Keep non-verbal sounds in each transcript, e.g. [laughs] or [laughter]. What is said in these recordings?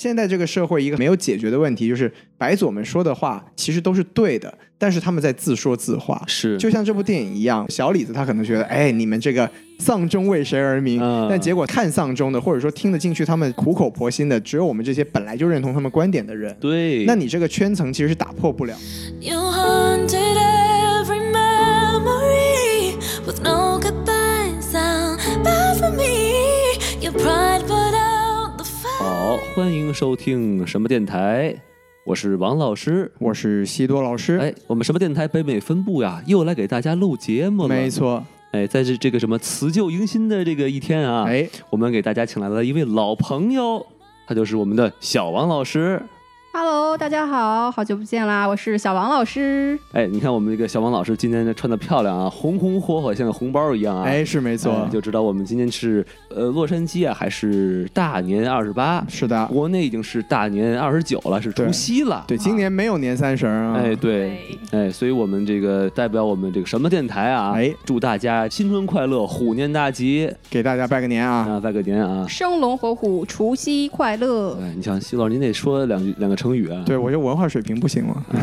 现在这个社会一个没有解决的问题，就是白左们说的话其实都是对的，但是他们在自说自话。是，就像这部电影一样，小李子他可能觉得，哎，你们这个丧钟为谁而鸣？嗯但结果看丧钟的，或者说听得进去他们苦口婆心的，只有我们这些本来就认同他们观点的人。对，那你这个圈层其实是打破不了。You 好，欢迎收听什么电台，我是王老师。我是西多老师，哎，我们什么电台北美分部呀，又来给大家录节目了。没。错，哎，在这这个什么辞旧迎新的这个一天啊，哎，我们给大家请来了一位老朋友，他就是我们的小王老师。Hello，大家好，好久不见啦！我是小王老师。哎，你看我们这个小王老师今天穿的漂亮啊，红红火火，像个红包一样啊。哎，是没错，哎就知道我们今天是呃洛杉矶啊，还是大年二十八，是的，国内已经是大年二十九了，是除夕了。对，今年没有年三十儿啊，哎，对，哎，所以我们这个代表我们这个什么电台啊，哎祝大家新春快乐，虎年大吉给大家拜个年啊，啊，拜个年啊！生龙活虎，除夕快乐。哎，你想西老师，您得说两句两个成语啊。对我就文化水平不行嘛？嗯，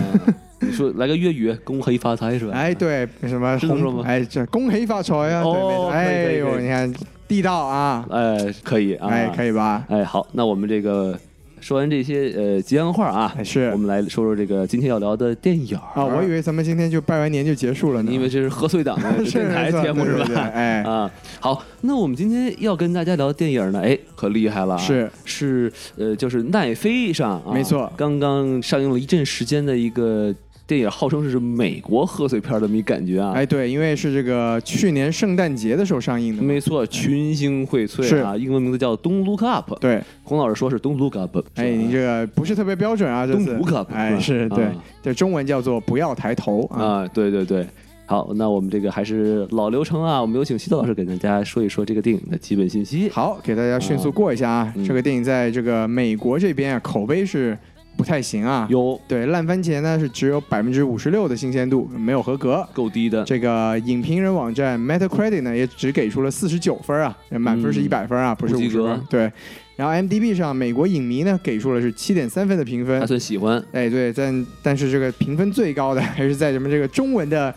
你说来个粤语，恭喜发财是吧？哎，对，什么是说吗红哎，这恭喜发财啊！对，哎呦，你看地道啊，哎，可以啊，哎，可以。以吧？哎，好，那我们这个说完这些呃吉祥话啊，哎是。我们来说说这个今天要聊的电影啊，我以为咱们今天就拜完年就结束了呢，你以为这是贺岁档的 [laughs] 是电台节目是吧？哎，啊，好，那我们今天要跟大家聊的电影呢，哎，可厉害了啊，是。是呃，就是奈飞上啊，没错。刚刚上映了一阵时间的一个电影，号称是美国贺岁片儿的么一感觉啊。哎，对，因为是这个去年圣诞节的时候上映的，没错，群星荟萃啊，英文名字叫《Don't Look Up》。对，洪老师说是 Don't Look Up。哎，你这个不是特别标准啊，这次东吴可哎，是对这，中文叫做不要抬头啊，啊，对对对。好，那我们这个还是老流程啊，我们有请西多老师给大家说一说这个电影的基本信息。好，给大家迅速过一下啊，嗯这个电影在这个美国这边啊，口碑是不太行啊，有。对，烂番茄呢是只有百分之五十六的新鲜度，没有合格。够低的，这个影评人网站 Metacritic 呢也只给出了四十九分啊，满分是一百分啊，不是五十分。对，然后 MDB 上美国影迷呢给出了是七点三分的评分还。算喜欢。哎，对，但但是这个评分最高的还是在咱们这个中文的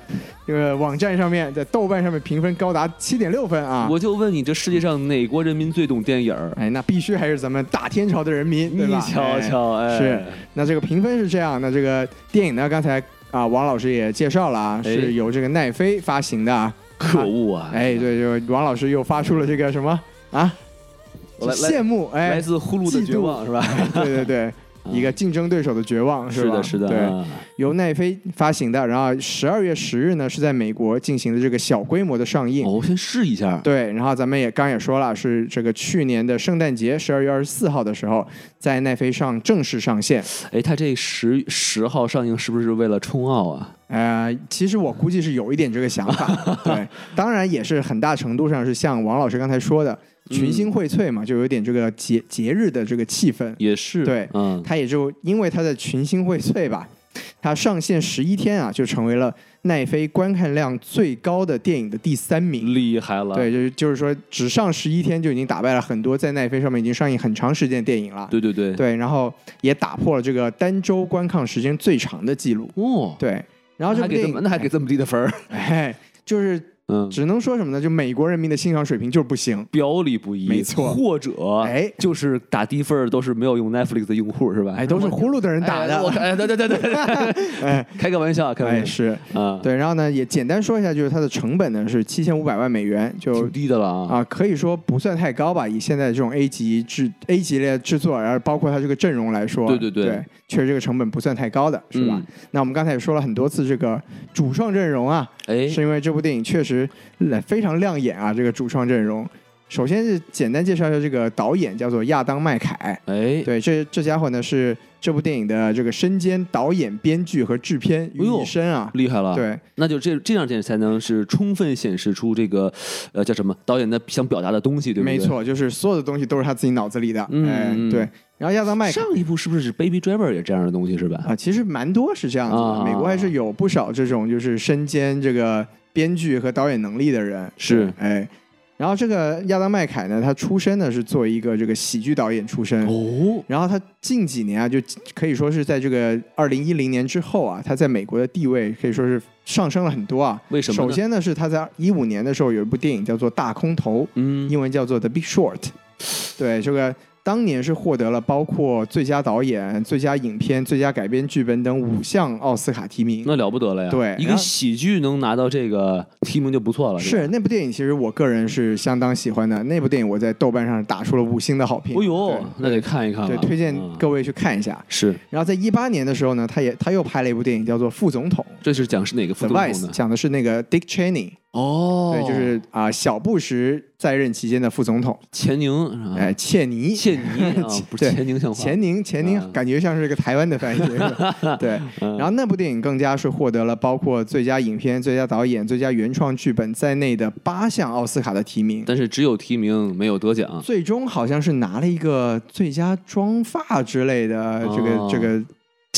这个网站上面，在豆瓣上面评分高达七点六分啊！我就问你，这世界上哪国人民最懂电影儿？哎，那必须还是咱们大天朝的人民，对你吧？瞧瞧，哎，是那这个评分是这样，那这个电影呢，刚才啊王老师也介绍了啊，哎是由这个奈飞发行的啊。可恶啊！哎，对，就王老师又发出了这个什么啊？羡慕哎来，自呼噜的绝望是吧？对 [laughs] 对对，[laughs] 一个竞争对手的绝望吧？是的，是的，对，啊由奈飞发行的，然后十二月十日呢是在美国进行的这个小规模的上映。哦，先试一下。对，然后咱们也刚也说了，是这个去年的圣诞节十二月二十四号的时候，在奈飞上正式上线。哎，他这十十号上映是不是为了冲奥啊？呃，其实我估计是有一点这个想法，[laughs] 对，当然也是很大程度上是像王老师刚才说的，群星荟萃嘛，就有点这个节节日的这个气氛。也是，对嗯，它也就因为它的群星荟萃吧，它上线十一天啊，就成为了奈飞观看量最高的电影的第三名。厉害了。对，就是就是说，只上十一天就已经打败了很多在奈飞上面已经上映很长时间的电影了。对对对，对，然后也打破了这个单周观看时间最长的记录。哦，对，然后这部电影那还给那还给这么低的分儿，哎，就是嗯，只能说什么呢？就美国人民的欣赏水平就是不行。表里不一，没错或者哎就是打低分儿都是没有用 Netflix 的用户是吧？哎，都是呼噜的人打的。哎对对对对对，[laughs] 哎开个玩笑，开玩笑是，啊，对，然后呢也简单说一下，就是它的成本呢是七千五百万美元，就挺低的了啊。啊可以说不算太高吧，以现在这种 A 级制 A 级列制作，然后包括它这个阵容来说，对对对对，确实这个成本不算太高的，是吧？嗯那我们刚才也说了很多次这个主创阵容啊，哎，是因为这部电影确实非常亮眼啊，这个主创阵容。首先是简单介绍一下这个导演，叫做亚当麦凯。哎，对，这这家伙呢是这部电影的这个身兼导演、编剧和制片于一身啊。厉害了。，对，那就这这样点才能是充分显示出这个呃叫什么导演的想表达的东西，对不对？没。错，就是所有的东西都是他自己脑子里的。嗯对。然后亚当麦凯上一部是不是 Baby Driver 也这样的东西是吧？啊，其实蛮多是这样子的。啊美国还是有不少这种就是身兼这个编剧和导演能力的人。是对哎，然后这个亚当麦凯呢，他出身呢是作为一个这个喜剧导演出身。哦，然后他近几年啊，就可以说是在这个二零一零年之后啊，他在美国的地位可以说是上升了很多啊。为什么首先呢，是他在一五年的时候有一部电影叫做《大空头》，嗯，英文叫做《The Big Short》。对，这个当年是获得了包括最佳导演、最佳影片、最佳改编剧本等五项奥斯卡提名。那了不得了呀！对一个喜剧能拿到这个提名就不错了，是那部电影，其实我个人是相当喜欢的。那部电影我在豆瓣上打出了五星的好评。哦呦，那得看一看了。对，推荐嗯各位去看一下。是，然后在一八年的时候呢，他也他又拍了一部电影叫做《副总统这是讲是哪个》副总统讲的是那个 Dick Cheney，、哦，对，就是啊、小布什在任期间的副总统，钱宁，哎，切尼，切尼啊，[laughs] 不是对钱宁像话。钱宁，钱宁啊感觉像是一个台湾的翻译，[laughs] 对。嗯然后那部电影更加是获得了包括最佳影片、最佳导演、最佳原创剧本在内的八项奥斯卡的提名。但是只有提名没有得奖。最终好像是拿了一个最佳妆发之类的这个、哦这个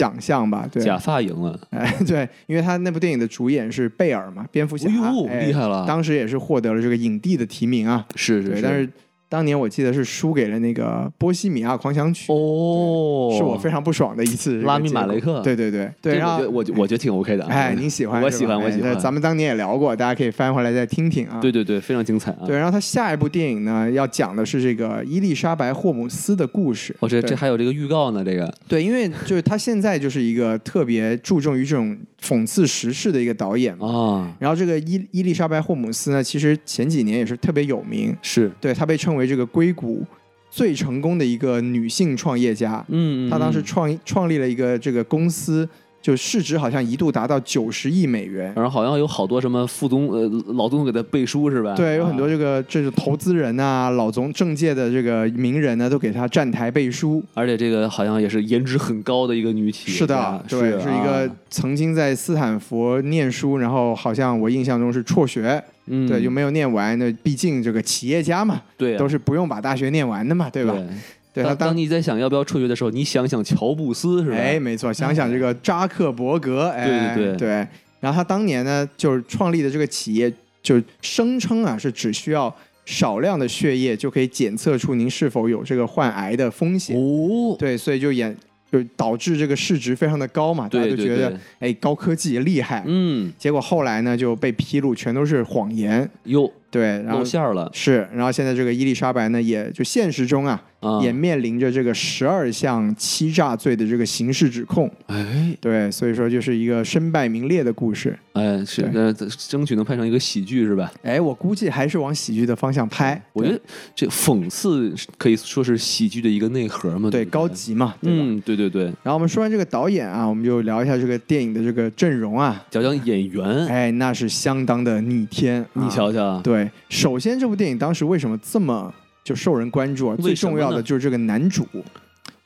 奖项吧？对，假发赢了，哎，[laughs] 对，因为他那部电影的主演是贝尔嘛，蝙蝠侠，哎呦哎厉害了当时也是获得了这个影帝的提名啊。是是是，但是当年我记得是输给了那个《波西米亚狂想曲》，哦，是我非常不爽的一次拉米马雷克对对对对，然后我觉得我觉得挺 OK 的啊。哎，您喜欢？我喜欢，我哎喜欢。咱们当年也聊过，大家可以翻回来再听听啊。对对对，非常精彩啊。对，然后他下一部电影呢，要讲的是这个伊丽莎白·霍姆斯的故事。哦，这对这还有这个预告呢，这个对，因为就是他现在就是一个特别注重于这种讽刺时事的一个导演嘛。啊，然后这个伊伊丽莎白·霍姆斯呢，其实前几年也是特别有名，是，对他被称为这个硅谷最成功的一个女性创业家。嗯，嗯她当时嗯创创立了一个这个公司，就市值好像一度达到九十亿美元。然后好像有好多什么副总呃老总给他背书是吧？对，有很多啊这个这是投资人啊、老总、政界的这个名人呢，都给她站台背书。而且这个好像也是颜值很高的一个女企业是的家，对，是一啊个曾经在斯坦福念书，然后好像我印象中是辍学，嗯，对，就没有念完。那毕竟这个企业家嘛，对啊都是不用把大学念完的嘛，对吧？对他当当当你在想要不要辍学的时候，你想想乔布斯是吧？哎，没错，想想这个扎克伯格，[laughs] 哎，对对对然后他当年呢，就是创立的这个企业，就声称啊，是只需要少量的血液就可以检测出您是否有这个患癌的风险。哦，对，所以就演就导致这个市值非常的高嘛，大家都觉得对，哎高科技厉害。嗯，结果后来呢就被披露全都是谎言，哟，对，然后露馅儿了是，然后现在这个伊丽莎白呢，也就现实中啊，啊！也面临着这个十二项欺诈罪的这个刑事指控。哎对，所以说就是一个身败名裂的故事。哎，是对呃，争取能拍成一个喜剧是吧？哎，我估计还是往喜剧的方向拍。我觉得这讽刺可以说是喜剧的一个内核嘛，对不高级嘛，对吧？嗯，对对对，然后我们说完这个导演啊，我们就聊一下这个电影的这个阵容啊。讲讲演员，哎，那是相当的逆天。你啊瞧瞧，对，首先这部电影当时为什么这么就受人关注啊？最重要的就是这个男主，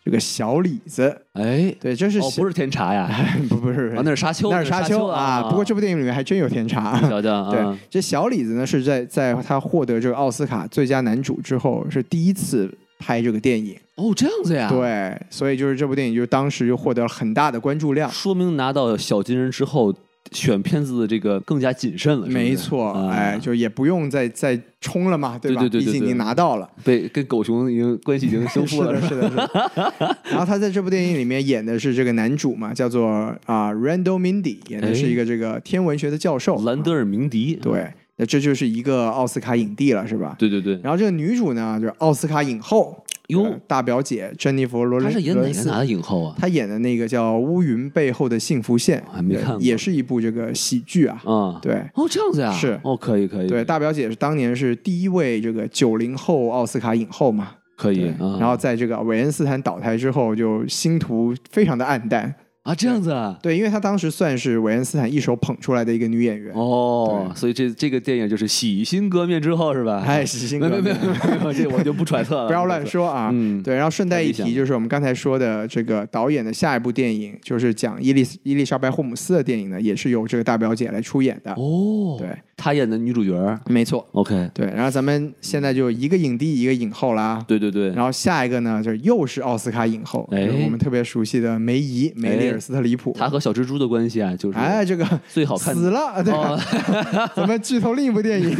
这个小李子。哎，对，这是哦，不是甜茶呀，不 [laughs] 不是啊，那是沙丘，那是沙丘啊。不过这部电影里面还真有甜茶。你瞧瞧对啊，，这小李子呢是在在他获得这个奥斯卡最佳男主之后，是第一次拍这个电影。哦，这样子呀，，对，所以就是这部电影就当时就获得了很大的关注量。说明拿到小金人之后，选片子的这个更加谨慎了，是是没错，啊哎，就也不用再再冲了嘛，吧？对吧对对对毕竟已经拿到了。被跟狗熊已经关系已经修复了，是的，是的，是的。[laughs] 然后他在这部电影里面演的是这个男主嘛，叫做啊、Randall Mindy，演的是一个这个天文学的教授。兰德尔明迪，对，那这就是一个奥斯卡影帝了，是吧？对对对，然后这个女主呢，就是奥斯卡影后，哟呃大表姐珍妮弗·罗伦她是演哪个哪的影后啊？她演的那个叫《乌云背后的幸福线》，还没看过也是一部这个喜剧啊。啊，对哦，这样子呀，是哦，可以可以，对，大表姐是当年是第一位这个九零后奥斯卡影后嘛。可以然后在这个韦恩斯坦倒台之后，就星途非常的暗淡。啊这样子啊，对，因为她当时算是韦恩斯坦一手捧出来的一个女演员。哦，所以这这个电影就是洗心革面之后是吧？哎，洗心革面没有没，没没，这我就不揣测了，[laughs] 不要乱说啊。嗯对，然后顺带一提，就是我们刚才说的这个导演的下一部电影，就是讲伊丽伊丽莎白·霍姆斯的电影呢，也是由这个大表姐来出演的。哦，对，她演的女主角。没错，OK，对。然后咱们现在就一个影帝一个影后啦。对对对，然后下一个呢，就是又是奥斯卡影后，我们特别熟悉的梅姨梅丽尔·斯特里普。她和小蜘蛛的关系啊，就是哎，这个最好看的死了，对？哦 [laughs] 咱们剧透另一部电影，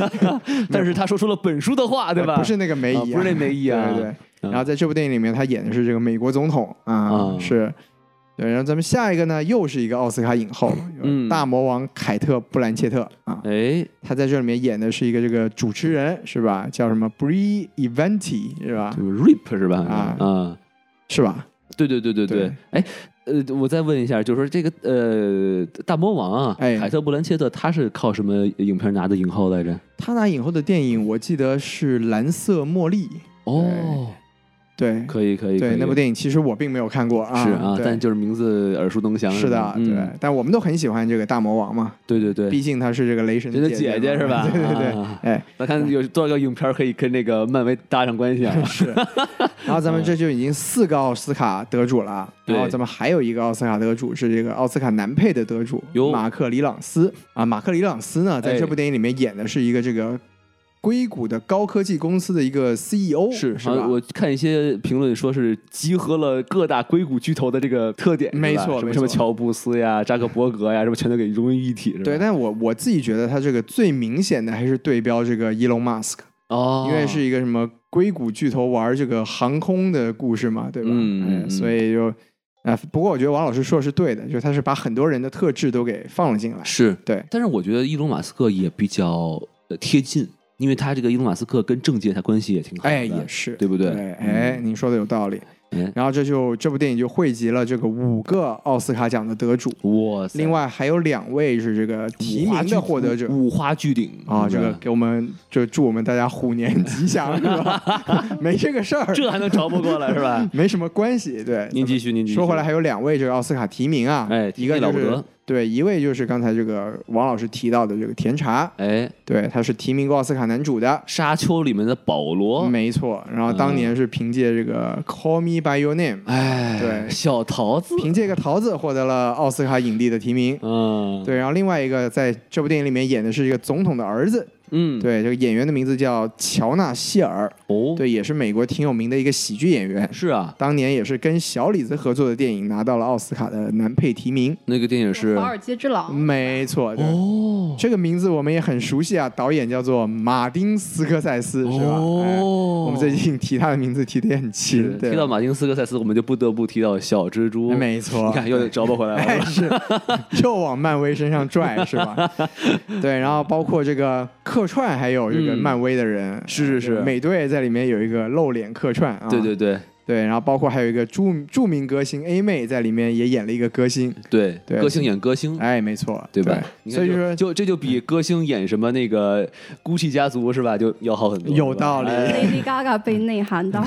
[laughs] 但是她说出了本书的话，对吧？不是那个梅姨、啊不是那梅姨啊对对对。嗯然后在这部电影里面，他演的是这个美国总统啊，啊是。对，然后咱们下一个呢，又是一个奥斯卡影后，嗯大魔王凯特·布兰切特啊，哎，她在这里面演的是一个这个主持人，是吧？叫什么 Bree Eventi 是吧就？是 Rip 是吧？啊啊，是吧？对对对对对对。哎，呃，我再问一下，就是说这个呃，大魔王啊，哎凯特·布兰切特，他是靠什么影片拿的影后来着？他拿影后的电影，我记得是《蓝色茉莉》。哦，对可以可以，对，那部电影其实我并没有看过啊。是啊，但就是名字耳熟能详。是的，对嗯，但我们都很喜欢这个大魔王嘛，对对对，毕竟他是这个雷神的姐姐姐是吧？[laughs] 对对对，啊哎，那看有多少个影片可以跟那个漫威搭上关系啊？[laughs] 是。然后咱们这就已经四个奥斯卡得主了，[laughs] 对然后咱们还有一个奥斯卡得主是这个奥斯卡男配的得主有马克·里朗斯啊。马克·里朗斯呢，在哎这部电影里面演的是一个这个硅谷的高科技公司的一个 CEO，是是我看一些评论说是集合了各大硅谷巨头的这个特点，没错什么错什么乔布斯呀、扎克伯格呀，什么全都给融为一体？对，但我我自己觉得他这个最明显的还是对标这个伊隆马斯克，哦，因为是一个什么硅谷巨头玩这个航空的故事嘛，对吧？嗯所以就啊、不过我觉得王老师说的是对的，就是他是把很多人的特质都给放了进来。是，对，但是我觉得伊隆马斯克也比较呃贴近，因为他这个伊隆马斯克跟政界他关系也挺好的，哎，也是，对不对对，哎，您说的有道理。哎，然后这就这部电影就汇集了这个五个奥斯卡奖的得主，哇塞，另外还有两位是这个提名的获得者。五花巨顶啊，这个给我们就祝我们大家虎年吉祥，[laughs] 是吧？没这个事儿，这还能找不过来是吧？[laughs] 没什么关系。对，您继续，您继续。说回来，还有两位这个奥斯卡提名啊，哎一个了不得对，一位就是刚才这个王老师提到的这个甜茶，哎，对，他是提名过奥斯卡男主的，沙丘里面的保罗，没错。然后当年是凭借这个《Call Me by Your Name》，哎，对小桃子，凭借个桃子获得了奥斯卡影帝的提名。嗯，对，然后另外一个在这部电影里面演的是一个总统的儿子，嗯，对，这个演员的名字叫乔纳希尔，哦，，对，也是美国挺有名的一个喜剧演员。是啊，当年也是跟小李子合作的电影拿到了奥斯卡的男配提名。那个电影是华尔街之狼，没错，对。哦，这个名字我们也很熟悉啊，导演叫做马丁斯科塞斯，是吧？哎哦，我们最近提他的名字提的也很勤提到马丁斯科塞斯，我们就不得不提到小蜘蛛，没错，你看又找不回来哎了，[laughs] 是，又往漫威身上拽，是吧？[laughs] 对，然后包括这个客串，还有这个嗯。漫威的人，是是是。呃美队在里面有一个露脸客串啊，对对对对，然后包括还有一个著著名歌星 A 妹在里面也演了一个歌星，对，对歌星演歌星，哎，没错，对吧？所以说就这就比歌星演什么那个 GUCCI 家族是吧，就要好很多，有道理哎 Lady Gaga 被内涵到，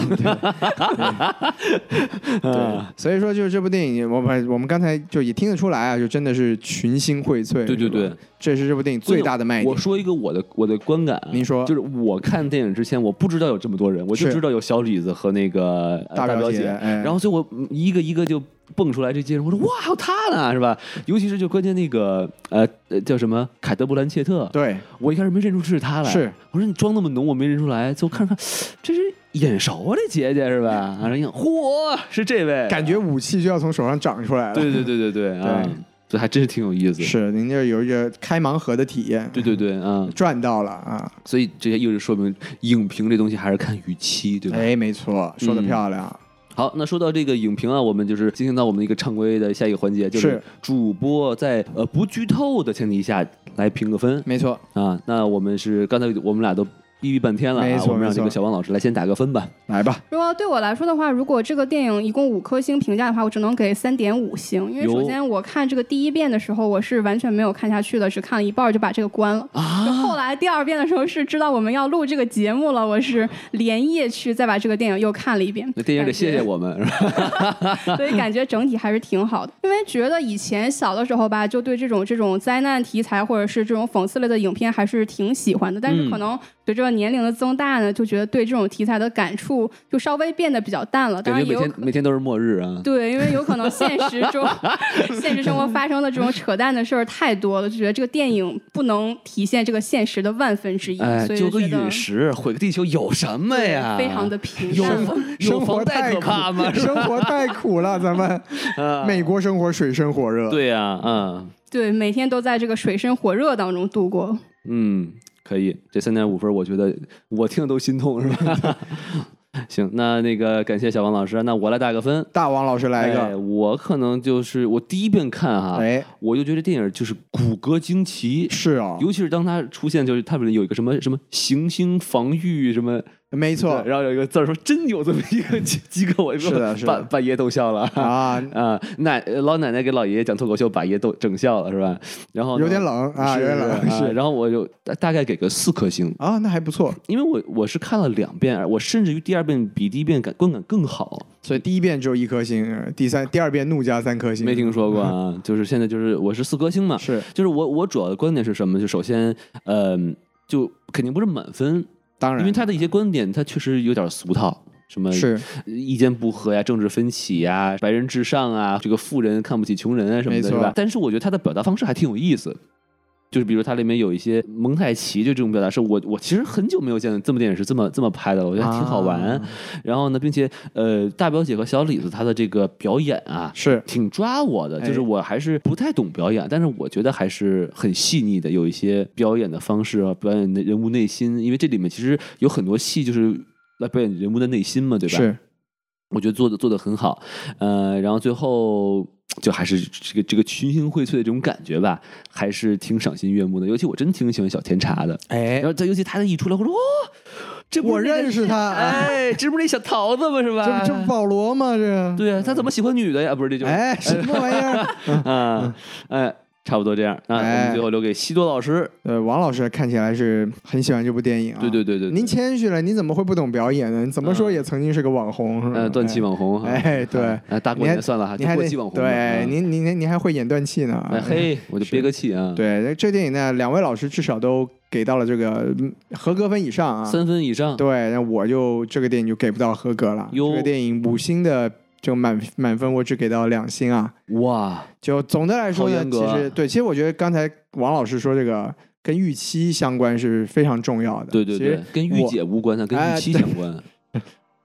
对，所以说就是这部电影，我们我们刚才就也听得出来啊，就真的是群星荟萃，对对对，这是这部电影最大的卖点我。说一个我的我的观感啊，您说就是我看电影之前，我不知道有这么多人，我就知道有小李子和那个呃大表表姐哎然后所以我嗯一个一个就蹦出来这些人，我说哇，还有他呢，是吧？尤其是就关键那个呃呃叫什么凯德·布兰切特，对，我一开始没认出是他来，是我说你妆那么浓，我没认出来，最后看看这是眼熟啊，这姐姐是吧？然后一看，嚯，是这位，感觉武器就要从手上长出来了。对对对对对啊，这还真是挺有意思，是，您这有一个开盲盒的体验，对对对啊，[laughs] 赚到了啊！所以这些又是说明影评这东西还是看语气，对吧？哎，没错，说的嗯漂亮。好，那说到这个影评啊，我们就是进行到我们的一个常规的下一个环节，就是是主播在呃不剧透的前提下来评个分没错，啊。那我们是刚才我们俩都逼逼半天了啊，没错我们让这个小王老师来先打个分吧。来吧，如果对我来说的话，如果这个电影一共五颗星评价的话，我只能给三点五星。因为首先我看这个第一遍的时候，我是完全没有看下去的，只看了一半儿就把这个关了。就啊，后来第二遍的时候是知道我们要录这个节目了，我是连夜去再把这个电影又看了一遍。那电影得谢谢我们，是吧？[laughs] [laughs] 所以感觉整体还是挺好的。因为觉得以前小的时候吧，就对这种这种灾难题材或者是这种讽刺类的影片还是挺喜欢的。但是嗯可能随着年龄的增大呢，就觉得对这种题材的感触就稍微变得比较淡了。当然也有感觉每天每天都是末日啊。对，因为有可能现实中 [laughs] 现实生活发生的这种扯淡的事儿太多了，就觉得这个电影不能体现这个现实的万分之一，哎，所以就个陨石毁个地球有什么呀？非常的平有淡。有生活太苦可怕吗？[laughs] 生活太苦了，咱们 [laughs] 啊美国生活水深火热。对呀、嗯对，每天都在这个水深火热当中度过。嗯，可以，这三点五分，我觉得我听都心痛，是吧？[laughs] 行，那那个感谢小王老师，那我来打个分。大王老师来一哎个，我可能就是我第一遍看哈，哎，我就觉得电影就是骨骼惊奇，是啊，尤其是当它出现，就是他们有一个什么什么行星防御什么，没错。然后有一个字儿说真有这么一个机机构，我是的 [laughs] 是的。把 [laughs] 把爷逗笑了。啊，[laughs] 啊，奶老奶奶给老爷爷讲脱口秀，把爷逗整笑了，是吧？然后有点冷啊，有点冷，啊。是然后我就大大概给个四颗星，啊，那还不错。因为我我是看了两遍，我甚至于第二遍比第一遍感观感更好。所以第一遍只有一颗星，呃第三、第二遍怒加三颗星，没听说过啊，就是现在就是我是四颗星嘛，是。就是我我主要的观点是什么？就首先，呃，就肯定不是满分，当然，因为他的一些观点，他确实有点俗套，什么是意见不合呀、政治分歧呀、白人至上啊、这个富人看不起穷人啊什么的，是吧？但是我觉得他的表达方式还挺有意思。就是比如它里面有一些蒙太奇，就这种表达，是我我其实很久没有见这么电影是这么这么拍的了，我觉得挺好玩。啊然后呢，并且呃，大表姐和小李子她的这个表演啊，是挺抓我的，哎就是我还是不太懂表演，但是我觉得还是很细腻的，有一些表演的方式啊，表演的人物内心，因为这里面其实有很多戏就是来表演人物的内心嘛，对吧？是我觉得做的做的很好，呃，然后最后就还是这个这个群星荟萃的这种感觉吧，还是挺赏心悦目的。尤其我真挺喜欢小甜茶的，哎然，后他尤其他的一出来，我说哦，这不我是那认识他啊哎，这不是那小桃子吗？是吧？这这不保罗吗？这对啊，他怎么喜欢女的呀？不是这就哎，什么玩意儿？[laughs] 啊，哎，差不多这样。那我哎们最后留给西多老师。呃，王老师看起来是很喜欢这部电影啊。对对对对，对您谦虚了，你怎么会不懂表演呢？你怎么说也曾经是个网红，是吧呃断气网红哈，哎对哎，大过你还年算了哈，过气网红。对，啊您您您您还会演断气呢？哎嘿，我就憋个气啊，，对，这电影呢，两位老师至少都给到了这个嗯合格分以上啊。三分以上。对，那我就这个电影就给不到合格了。这个电影五星的这个满满分，我只给到两星啊。哇，就总的来说其实对，其实我觉得刚才王老师说这个跟预期相关是非常重要的。对对对跟御我姐无关，的跟哎预期相关。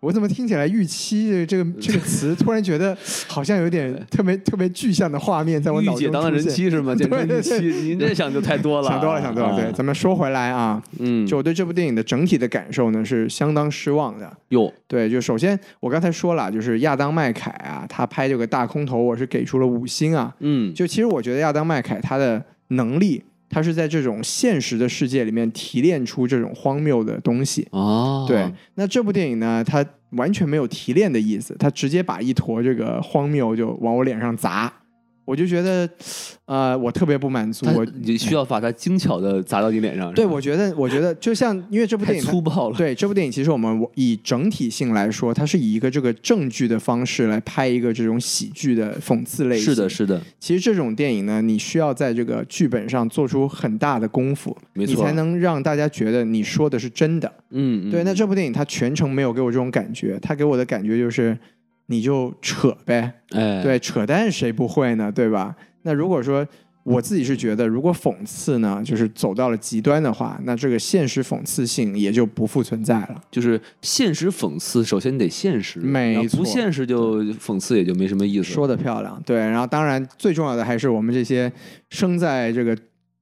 我怎么听起来预期这这个这个词，突然觉得好像有点 [laughs] 特别特别具象的画面在我脑中御姐当了出现人妻是吗？简称对对预期，您这想就太多了，想多了，想多了。对，啊咱们说回来啊，嗯，就我对这部电影的整体的感受呢是相当失望的。有对，就首先我刚才说了，就是亚当麦凯啊，他拍这个大空头，我是给出了五星啊。嗯，就其实我觉得亚当麦凯他的能力，他是在这种现实的世界里面提炼出这种荒谬的东西。哦，对，那这部电影呢，它完全没有提炼的意思，它直接把一坨这个荒谬就往我脸上砸，我就觉得，呃，我特别不满足。我你需要把它精巧的砸到你脸上，对，我觉得，我觉得就像因为这部电影它粗暴了，对这部电影，其实我们以整体性来说，它是以一个这个正剧的方式来拍一个这种喜剧的讽刺类型。是的，是的，其实这种电影呢，你需要在这个剧本上做出很大的功夫，没错你才能让大家觉得你说的是真的。嗯，嗯对，那这部电影它全程没有给我这种感觉，它给我的感觉就是你就扯呗，哎，对，扯淡谁不会呢？对吧？那如果说我自己是觉得，如果讽刺呢，就是走到了极端的话，那这个现实讽刺性也就不复存在了。就是现实讽刺，首先得现实，没错不现实就讽刺也就没什么意思。说的漂亮，对。然后当然最重要的还是我们这些生在这个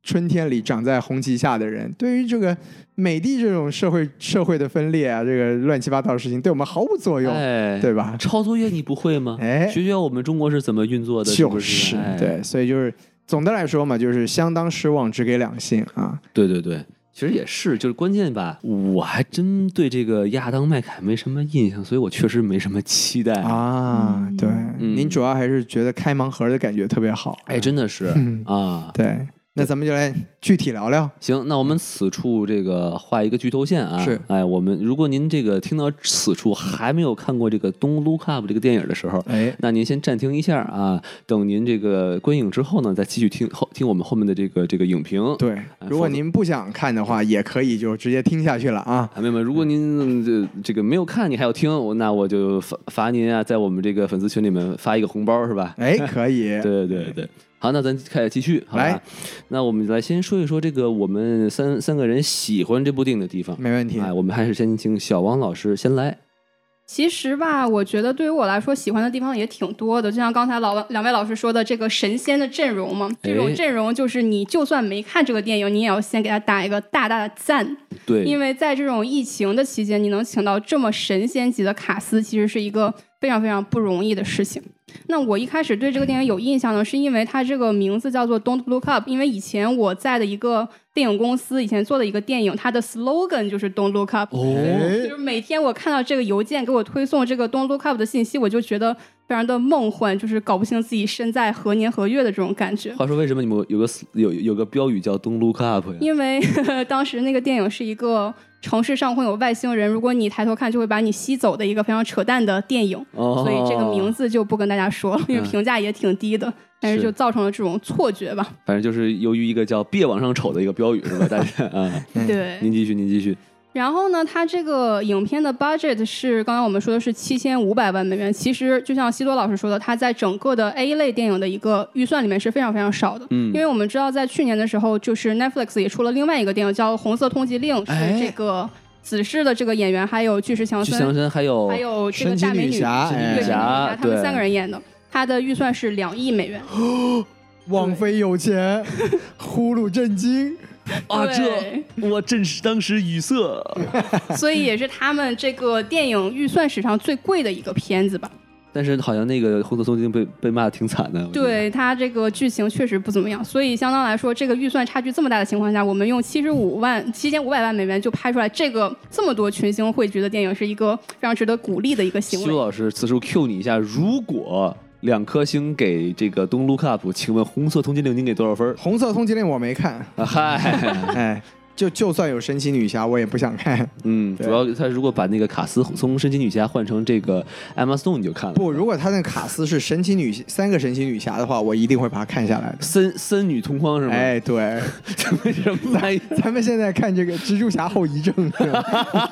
春天里、长在红旗下的人，对于这个美帝这种社会社会的分裂啊，这个乱七八糟的事情，对我们毫无作用，哎，对吧？抄作业你不会吗？[laughs] 哎学学我们中国是怎么运作的，就不是？哎对，所以就是总的来说嘛，就是相当失望，只给两星啊。对对对，其实也是，就是关键吧，我还真对这个亚当麦凯没什么印象，所以我确实没什么期待。啊，对，嗯您主要还是觉得开盲盒的感觉特别好。哎，真的是嗯啊，对，那咱们就来具体聊聊。行，那我们此处这个画一个剧透线啊。是哎，我们如果您这个听到此处还没有看过这个《Don't Look Up》这个电影的时候，哎，那您先暂停一下啊，等您这个观影之后呢，再继续听后听我们后面的这个这个影评。对，如果您不想看的话，也可以就直接听下去了啊。啊，妹妹，如果您这这个没有看，你还要听，那我就罚罚您啊，在我们这个粉丝群里面发一个红包是吧？哎，可以。对 [laughs] 对对，好，那咱开始继续，好吧来？那我们来先说一说这个我们三三个人喜欢这部电影的地方。没问题。哎，我们还是先请小王老师先来。其实吧，我觉得对于我来说，喜欢的地方也挺多的。就像刚才老两位老师说的，这个神仙的阵容嘛，这种哎阵容就是你就算没看这个电影，你也要先给他打一个大大的赞，对，因为在这种疫情的期间，你能请到这么神仙级的卡司，其实是一个非常非常不容易的事情。那我一开始对这个电影有印象呢，是因为它这个名字叫做 Don't Look Up，因为以前我在的一个电影公司以前做的一个电影，它的 slogan 就是 Don't Look Up。哦哎就是每天我看到这个邮件给我推送这个 Don't Look Up 的信息，我就觉得非常的梦幻，就是搞不清自己身在何年何月的这种感觉。话说为什么你们有个有有个标语叫 “Don't Look Up” 呀？因为 [laughs] 当时那个电影是一个城市上空有外星人，如果你抬头看就会把你吸走的一个非常扯淡的电影，哦，所以这个名字就不跟大家说了，因为嗯。评价也挺低的，但是是。就造成了这种错觉吧。反正就是由于一个叫“别往上瞅”的一个标语是吧？大家啊，[laughs] 对，您继续，您继续。然后呢，它这个影片的 budget 是刚刚我们说的是七千五百万美元。其实就像西多老师说的，它在整个的 A 类电影的一个预算里面是非常非常少的。嗯因为我们知道在去年的时候，就是 Netflix 也出了另外一个电影叫《红色通缉令》，哎是这个子世的这个演员，还有巨石强森，还有还有这个大美女对神奇女侠侠，他们三个人演的。他的预算是两亿美元，[gasps] 王菲有钱，[laughs] 呼噜震惊。[laughs] 啊，这我真是当时语塞。[laughs] 所以也是他们这个电影预算史上最贵的一个片子吧。但是好像那个红色通缉被被骂的挺惨的。对他这个剧情确实不怎么样，所以相当来说，这个预算差距这么大的情况下，我们用七十五万、七千五百万美元就拍出来这个这么多群星汇聚的电影，是一个非常值得鼓励的一个行为。苏老师，此处 Q 你一下，如果两颗星给这个东 Look Up，请问红色通缉令您给多少分？红色通缉令我没看，啊嗨，[laughs] 哎，就就算有神奇女侠，我也不想看。嗯，主要他如果把那个卡斯从神奇女侠换成这个艾玛斯顿，你就看了。不，如果他那卡斯是神奇女三个神奇女侠的话，我一定会把它看下来的。森森女同框是吗？哎，对，[laughs] 为什么咱？咱们现在看这个蜘蛛侠后遗症，是 [laughs] 吧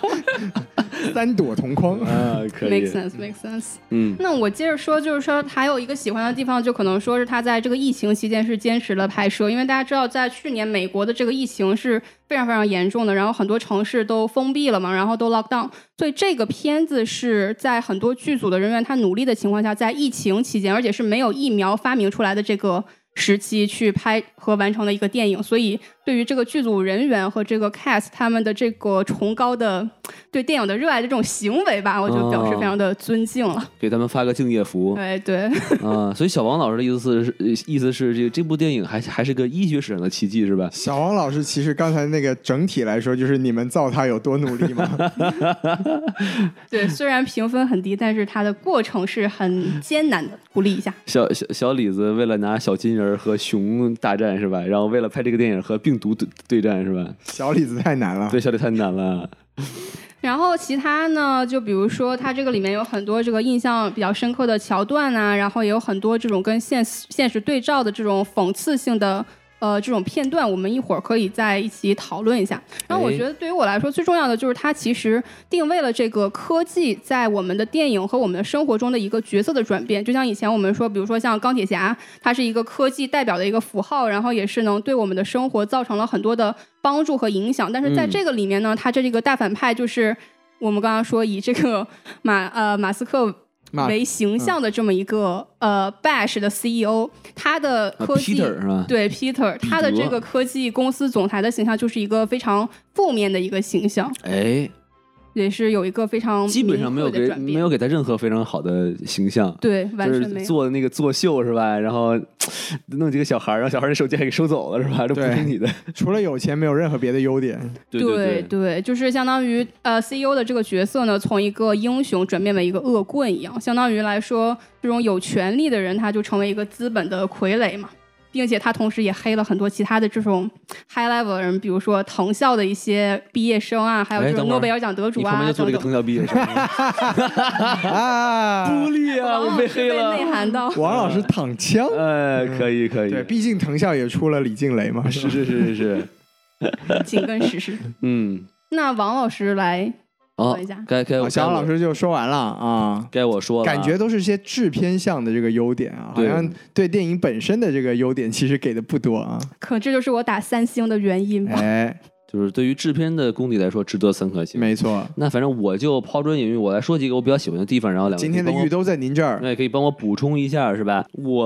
[laughs] 三朵同框。啊，可 Make 以，sense，make sense。嗯，那我接着说，就是说还有一个喜欢的地方，就可能说是他在这个疫情期间是坚持了拍摄，因为大家知道，在去年美国的这个疫情是非常非常严重的，然后很多城市都封闭了嘛，然后都 lock down，所以这个片子是在很多剧组的人员他努力的情况下，在疫情期间，而且是没有疫苗发明出来的这个时期去拍和完成的一个电影，所以对于这个剧组人员和这个 cast 他们的这个崇高的对电影的热爱的这种行为吧，我就表示非常的尊敬了。给他们发个敬业福对对，[laughs] 啊。所以小王老师的意思是，意思是这这部电影还还是个医学史上的奇迹是吧？小王老师，其实刚才那个整体来说，就是你们造他有多努力吗？[laughs] 对，虽然评分很低，但是他的过程是很艰难的，鼓励一下。小小小李子为了拿小金人和熊大战是吧？然后为了拍这个电影和病毒对对战是吧？小李子太难了。对，小李太难了。然后其他呢，就比如说它这个里面有很多这个印象比较深刻的桥段啊，然后也有很多这种跟现实现实对照的这种讽刺性的。呃，这种片段我们一会儿可以在一起讨论一下。然后我哎觉得对于我来说，最重要的就是它其实定位了这个科技在我们的电影和我们的生活中的一个角色的转变。就像以前我们说，比如说像钢铁侠，它是一个科技代表的一个符号，然后也是能对我们的生活造成了很多的帮助和影响。但是在嗯这个里面呢，它这个大反派就是我们刚刚说以这个马呃马斯克马为形象的这么一个、呃 Bash 的 CEO，他的啊科技、Peter？对 Peter，他的这个科技公司总裁的形象就是一个非常负面的一个形象，哎，也是有一个非常基本上没有给没有给他任何非常好的形象。对完就是全没有。做那个作秀是吧？然后弄几个小孩儿，然后小孩儿的手机还给收走了是吧？这不对是你的。除了有钱，没有任何别的优点。[laughs] 对对对，就是相当于呃 CEO 的这个角色呢，从一个英雄转变为一个恶棍一样，相当于来说，这种有权利的人他就成为一个资本的傀儡嘛。并且他同时也黑了很多其他的这种 high level 的人，比如说藤校的一些毕业生啊，还有哎等会儿这种诺贝尔奖得主啊等边就坐了一个藤。校毕业生，[laughs] 啊，不利啊，我被黑被了。内涵到。王老师躺枪。哎，可以可以，对，毕竟藤校也出了李静蕾嘛，是是是是是，紧跟时事。嗯，那王老师来好说一下，该该啊小王老师就说完了啊。该我说感觉都是些制片项的这个优点啊，好像对电影本身的这个优点其实给的不多啊。可这就是我打三星的原因吧。哎，就是对于制片的功底来说，值得三颗星。没错，那反正我就抛砖引玉，我来说几个我比较喜欢的地方，然后两位今天的玉都在您这儿。那也可以帮我补充一下，是吧？我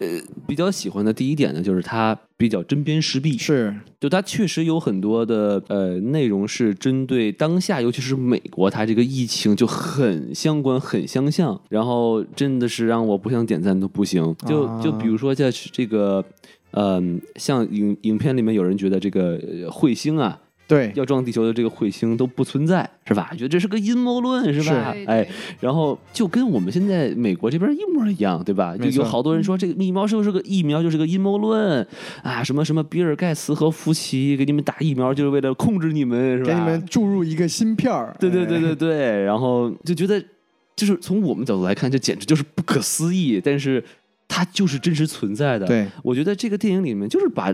呃比较喜欢的第一点呢，就是它比较针砭时弊，是，就它确实有很多的呃内容是针对当下，尤其是美国，它这个疫情就很相关、很相像，然后真的是让我不想点赞都不行。就啊就比如说在这个。嗯，像影影片里面有人觉得这个呃彗星啊，对，要撞地球的这个彗星都不存在，是吧？觉得这是个阴谋论，是吧？对哎，然后就跟我们现在美国这边一模一样，对吧？就有好多人说这个疫苗就是个疫苗，就是个阴谋论啊，什么什么比尔盖茨和福奇给你们打疫苗就是为了控制你们，是吧？给你们注入一个芯片儿。对对对哎对对，然后就觉得就是从我们角度来看，这简直就是不可思议，但是它就是真实存在的。，对，我觉得这个电影里面就是把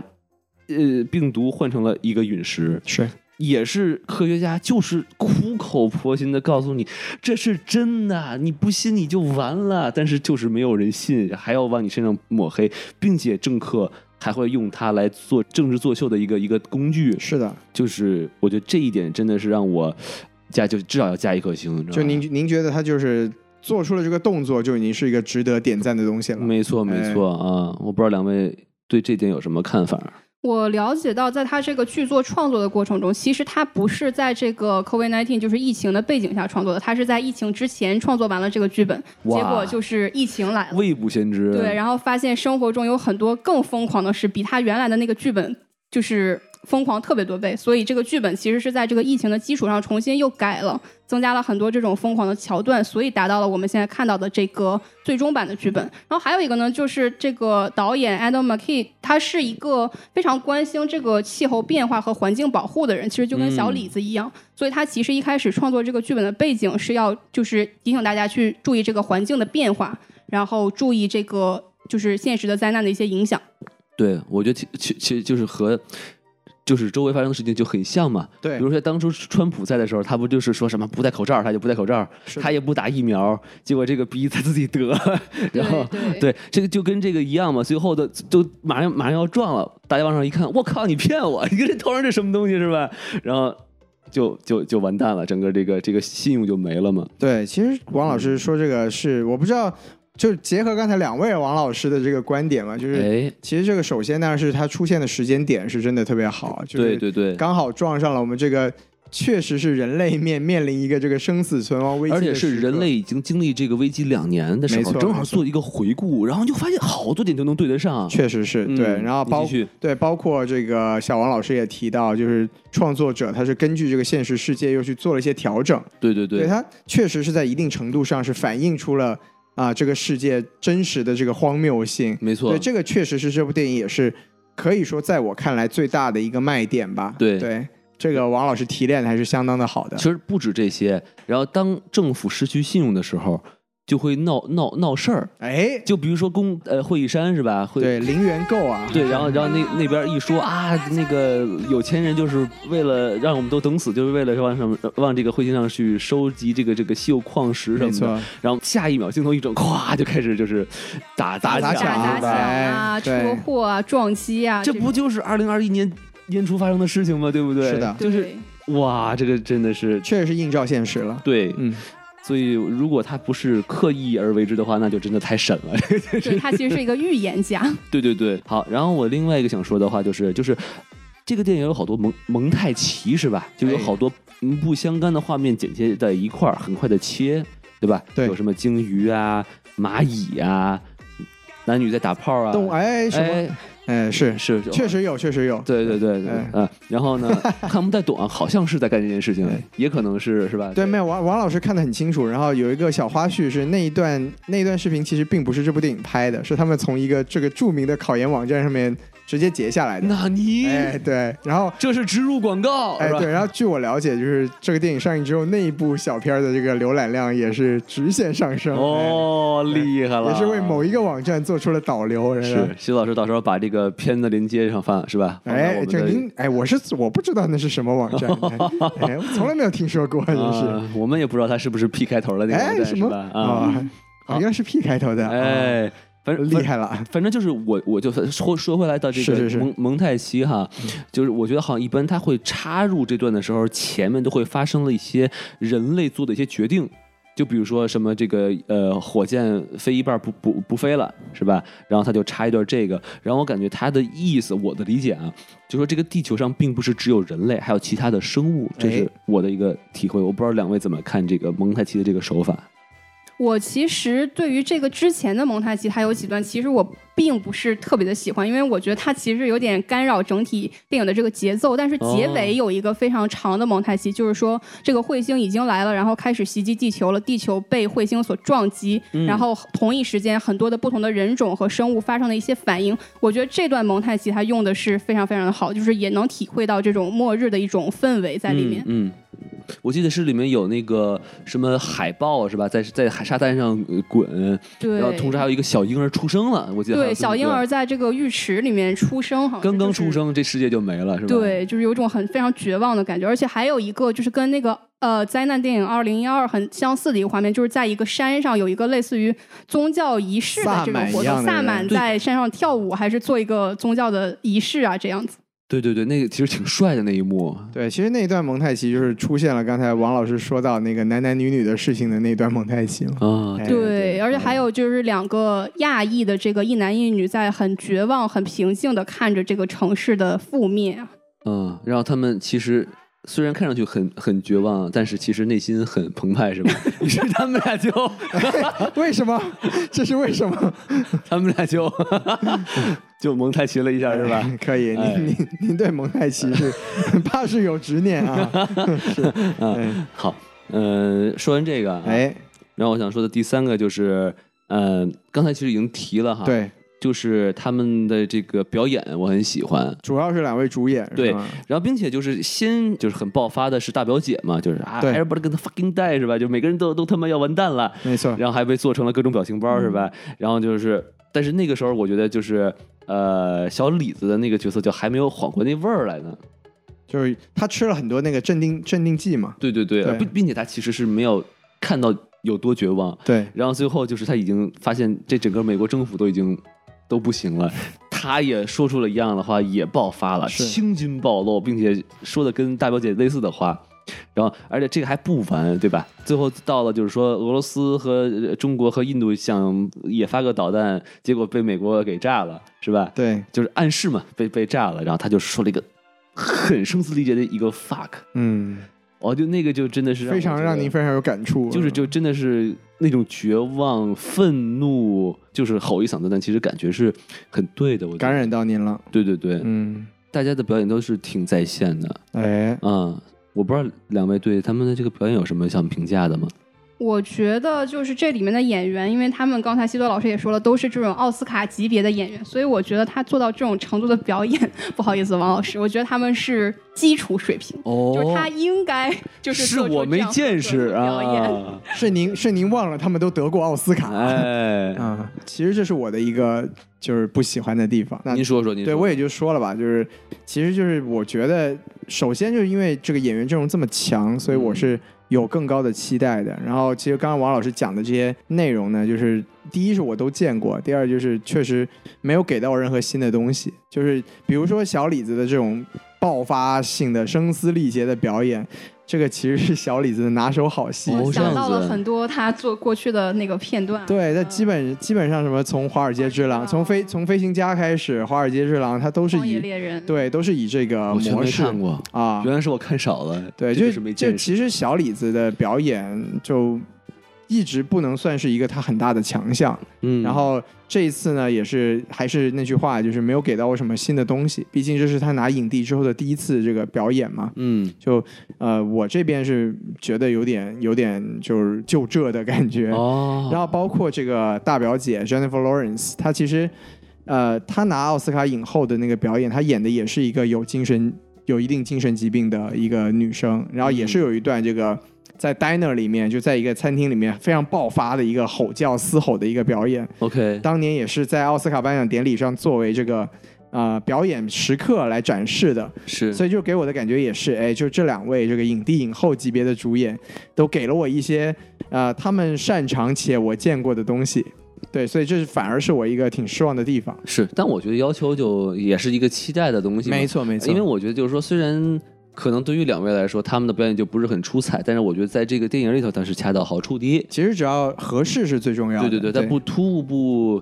呃病毒换成了一个陨石，是也是科学家就是苦口婆心的告诉你这是真的，你不信你就完了。但是就是没有人信，还要往你身上抹黑，并且政客还会用它来做政治作秀的一个一个工具。是的，就是我觉得这一点真的是让我加就至少要加一颗星。就您您觉得他就是做出了这个动作，就已经是一个值得点赞的东西了。没错没错啊，我不知道两位对这点有什么看法？我了解到，在他这个剧作创作的过程中，其实他不是在这个 COVID-19 就是疫情的背景下创作的，他是在疫情之前创作完了这个剧本，结果就是疫情来了。未卜先知。对，然后发现生活中有很多更疯狂的事，比他原来的那个剧本就是疯狂特别多倍。所以这个剧本其实是在这个疫情的基础上重新又改了，增加了很多这种疯狂的桥段，所以达到了我们现在看到的这个最终版的剧本。然后还有一个呢，就是这个导演 Adam McKay，他是一个非常关心这个气候变化和环境保护的人，其实就跟小李子一样。所以他其实一开始创作这个剧本的背景是要就是提醒大家去注意这个环境的变化，然后注意这个就是现实的灾难的一些影响。对，我觉得其其其实就是和。就是周围发生的事情就很像嘛，对比如说当初川普在的时候，他不就是说什么不戴口罩，他就不戴口罩，他也不打疫苗，结果这个逼他自己得，[laughs] 然后对对这个就跟这个一样嘛，最后的都马上马上要撞了，大家往上一看，我靠，你骗我，你这头上这什么东西是吧？然后就就就完蛋了，整个这个这个信用就没了嘛。对，其实王老师说这个是我不知道，就结合刚才两位王老师的这个观点嘛，就是哎，其实这个首先呢是它出现的时间点是真的特别好，就是对对对，刚好撞上了我们这个确实是人类面面临一个这个生死存亡危机而且是人类已经经历这个危机两年的时候，正好做一个回顾，然后就发现好多点都能对得上。确实是嗯对，然后包对包括这个小王老师也提到，就是创作者他是根据这个现实世界又去做了一些调整，对对。对，他确实是在一定程度上是反映出了啊这个世界真实的这个荒谬性。没错对，，这个确实是这部电影也是可以说在我看来最大的一个卖点吧。对对，这个王老师提炼的还是相当的好的其。实不止这些。然后当政府失去信用的时候，就会闹闹闹事儿。哎，就比如说公呃会议山是吧？会对零元购啊，对，然后然后那那边一说啊，那个有钱人就是为了让我们都等死，就是为了往上往这个彗星上去收集这个这个稀有矿石什么的。然后下一秒镜头一转，咵就开始就是打打打抢打打抢啊、车祸啊、撞击啊，这不就是二零二一年年初发生的事情吗？对不对？是的就是哇，这个真的是确实是映照现实了。对，嗯，所以如果他不是刻意而为之的话，那就真的太神了。[laughs] [laughs] 对他其实是一个预言家。对对对，好。然后我另外一个想说的话就是，就是这个电影有好多蒙蒙太奇是吧？就有哎好多嗯不相干的画面剪接在一块儿，很快的切，对吧？对有什么鲸鱼啊、蚂蚁啊，男女在打炮啊，动哎什么哎哎，是是确实有，确实有。对对对对，哎嗯，然后呢，看不太懂啊，好像是在干这件事情对，也可能是是吧？对，没有王王老师看得很清楚，然后有一个小花絮是那一段那一段视频其实并不是这部电影拍的，是他们从一个这个著名的考研网站上面直接截下来的。那你哎，对，然后这是植入广告，哎对，然后据我了解，就是这个电影上映之后，那一部小片儿的这个浏览量也是直线上升。哦，厉害哎了，也是为某一个网站做出了导流，是徐老师到时候把这个片子连接上放是吧？哎，们的这您哎，我是我不知道那是什么网站，[laughs] 哎，我从来没有听说过，真是。啊，我们也不知道它是不是 P 开头的那个网哎，站什么是吧？啊，啊？啊，原来是 P 开头的，啊，哎，反正厉害了。反正就是我，我就说说回来到这个蒙蒙太奇哈，就是我觉得好像一般他会插入这段的时候，前面都会发生了一些人类做的一些决定，就比如说什么这个呃火箭飞一半不不不飞了是吧？然后他就插一段这个，然后我感觉他的意思，我的理解啊，就说这个地球上并不是只有人类，还有其他的生物，这是哎我的一个体会。我不知道两位怎么看这个蒙太奇的这个手法。我其实对于这个之前的蒙太奇，它有几段，其实我并不是特别的喜欢，因为我觉得它其实有点干扰整体电影的这个节奏。但是结哦尾有一个非常长的蒙太奇，就是说这个彗星已经来了，然后开始袭击地球了，地球被彗星所撞击，嗯然后同一时间很多的不同的人种和生物发生了一些反应。我觉得这段蒙太奇它用的是非常非常的好，就是也能体会到这种末日的一种氛围在里面。嗯。嗯我记得是里面有那个什么海豹是吧，在在海沙滩上呃滚，对，然后同时还有一个小婴儿出生了，我记得对小婴儿在这个浴池里面出生，好像刚刚出生，这世界就没了是吧？，对，就是有一种很非常绝望的感觉，而且还有一个就是跟那个呃灾难电影《二零一二》很相似的一个画面，就是在一个山上有一个类似于宗教仪式的这种活动，萨满在山上跳舞，还是做一个宗教的仪式啊，这样子。对对对，那个其实挺帅的那一幕，对，其实那一段蒙太奇就是出现了刚才王老师说到那个男男女女的事情的那段蒙太奇嘛。啊，哎对，而且还有就是两个亚裔的这个一男一女在很绝望、很平静的看着这个城市的覆灭啊。嗯，然后他们其实。虽然看上去很很绝望，但是其实内心很澎湃，是吧？[laughs] 于是他们俩就，[laughs] 为什么？这是为什么？[laughs] 他们俩就就蒙太奇了一下，是吧？可以，哎您您您对蒙太奇是怕是有执念啊。是，嗯，好，嗯，说完这个啊，哎，然后我想说的第三个就是，嗯，刚才其实已经提了哈，，对，就是他们的这个表演我很喜欢，主要是两位主演，对然后并且就是先就是很爆发的是大表姐嘛，就是啊对，everybody gonna fucking die 是吧？就每个人都都他妈要完蛋了，没错，然后还被做成了各种表情包是吧？然后就是，但是那个时候我觉得就是呃，小李子的那个角色就还没有缓过那味儿来呢。就是他吃了很多那个镇定镇定剂嘛。对对对，对。并并且他其实是没有看到有多绝望，对，然后最后就是他已经发现这整个美国政府都已经都不行了，他也说出了一样的话，也爆发了，是青筋暴露，并且说的跟大表姐类似的话。然后，而且这个还不完，对吧？最后到了，就是说俄罗斯和呃中国和印度想也发个导弹，结果被美国给炸了，是吧？对，就是暗示嘛，被被炸了。然后他就说了一个很声嘶力竭的一个 fuck，嗯，哦，就那个就真的是非常让您非常有感触。就是就真的是那种绝望、愤怒，就是吼一嗓子，但其实感觉是很对的。我感，染到您了。对对对，嗯，大家的表演都是挺在线的哎，嗯、我不知道两位对他们的这个表演有什么想评价的吗？我觉得就是这里面的演员，因为他们刚才西多老师也说了，都是这种奥斯卡级别的演员，所以我觉得他做到这种程度的表演，不好意思，王老师，我觉得他们是基础水平，哦就是他应该就是是我没见识。啊，是您是您忘了他们都得过奥斯卡。哎，啊，其实这是我的一个就是不喜欢的地方。那您说说，您说对我也就说了吧，就是其实就是我觉得，首先就是因为这个演员阵容这么强，所以我是有更高的期待的。然后其实刚刚王老师讲的这些内容呢，就是第一是我都见过，第二就是确实没有给到任何新的东西，就是比如说小李子的这种爆发性的声嘶力竭的表演。这个其实是小李子的拿手好戏，哦我想到了很多他做过去的那个片段。对，那嗯。基本基本上什么从《华尔街之狼》，从飞从飞行家开始，《华尔街之狼》他都是以猎人，对都是以这个模式。看过，啊，原来是我看少了，对，就是。就其实小李子的表演就一直不能算是一个他很大的强项。嗯，然后这一次呢，也是还是那句话，就是没有给到我什么新的东西。毕竟这是他拿影帝之后的第一次这个表演嘛。嗯就呃，我这边是觉得有点有点就是就这的感觉。哦，然后包括这个大表姐 Jennifer Lawrence，她其实呃，她拿奥斯卡影后的那个表演，她演的也是一个有精神有一定精神疾病的一个女生，然后也是有一段这个。在 diner 里面，就在一个餐厅里面非常爆发的一个吼叫、嘶吼的一个表演，OK，当年也是在奥斯卡颁奖典礼上作为这个呃表演时刻来展示的，是，所以就给我的感觉也是，哎，就这两位这个影帝影后级别的主演，都给了我一些呃他们擅长且我见过的东西。对，所以这是反而是我一个挺失望的地方。是，但我觉得要求就也是一个期待的东西，没错，没错，因为我觉得就是说，虽然可能对于两位来说，他们的表演就不是很出彩，但是我觉得在这个电影里头，它是恰到好处的。其实只要合适是最重要的。对对对，但不突兀不，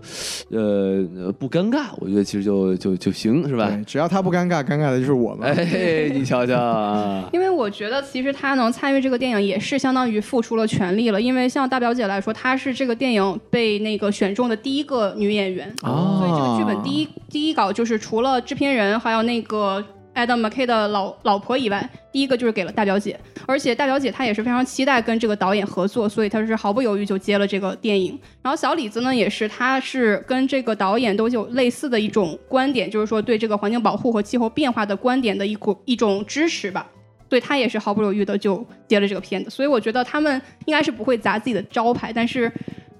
呃呃不尴尬，我觉得其实就就就行，是吧？只要他不尴尬，尴尬的就是我们。哎，你瞧瞧啊，[laughs] 因为我觉得其实他能参与这个电影，也是相当于付出了全力了。因为像大表姐来说，她是这个电影被那个选中的第一个女演员，哦所以这个剧本第一第一稿就是除了制片人还有那个 Adam K 的老老婆以外，第一个就是给了大表姐。而且大表姐她也是非常期待跟这个导演合作，所以她是毫不犹豫就接了这个电影。然后小李子呢，也是他是跟这个导演都有类似的一种观点，就是说对这个环境保护和气候变化的观点的一股一种支持吧。对他也是毫不犹豫的就接了这个片子，所以我觉得他们应该是不会砸自己的招牌，但是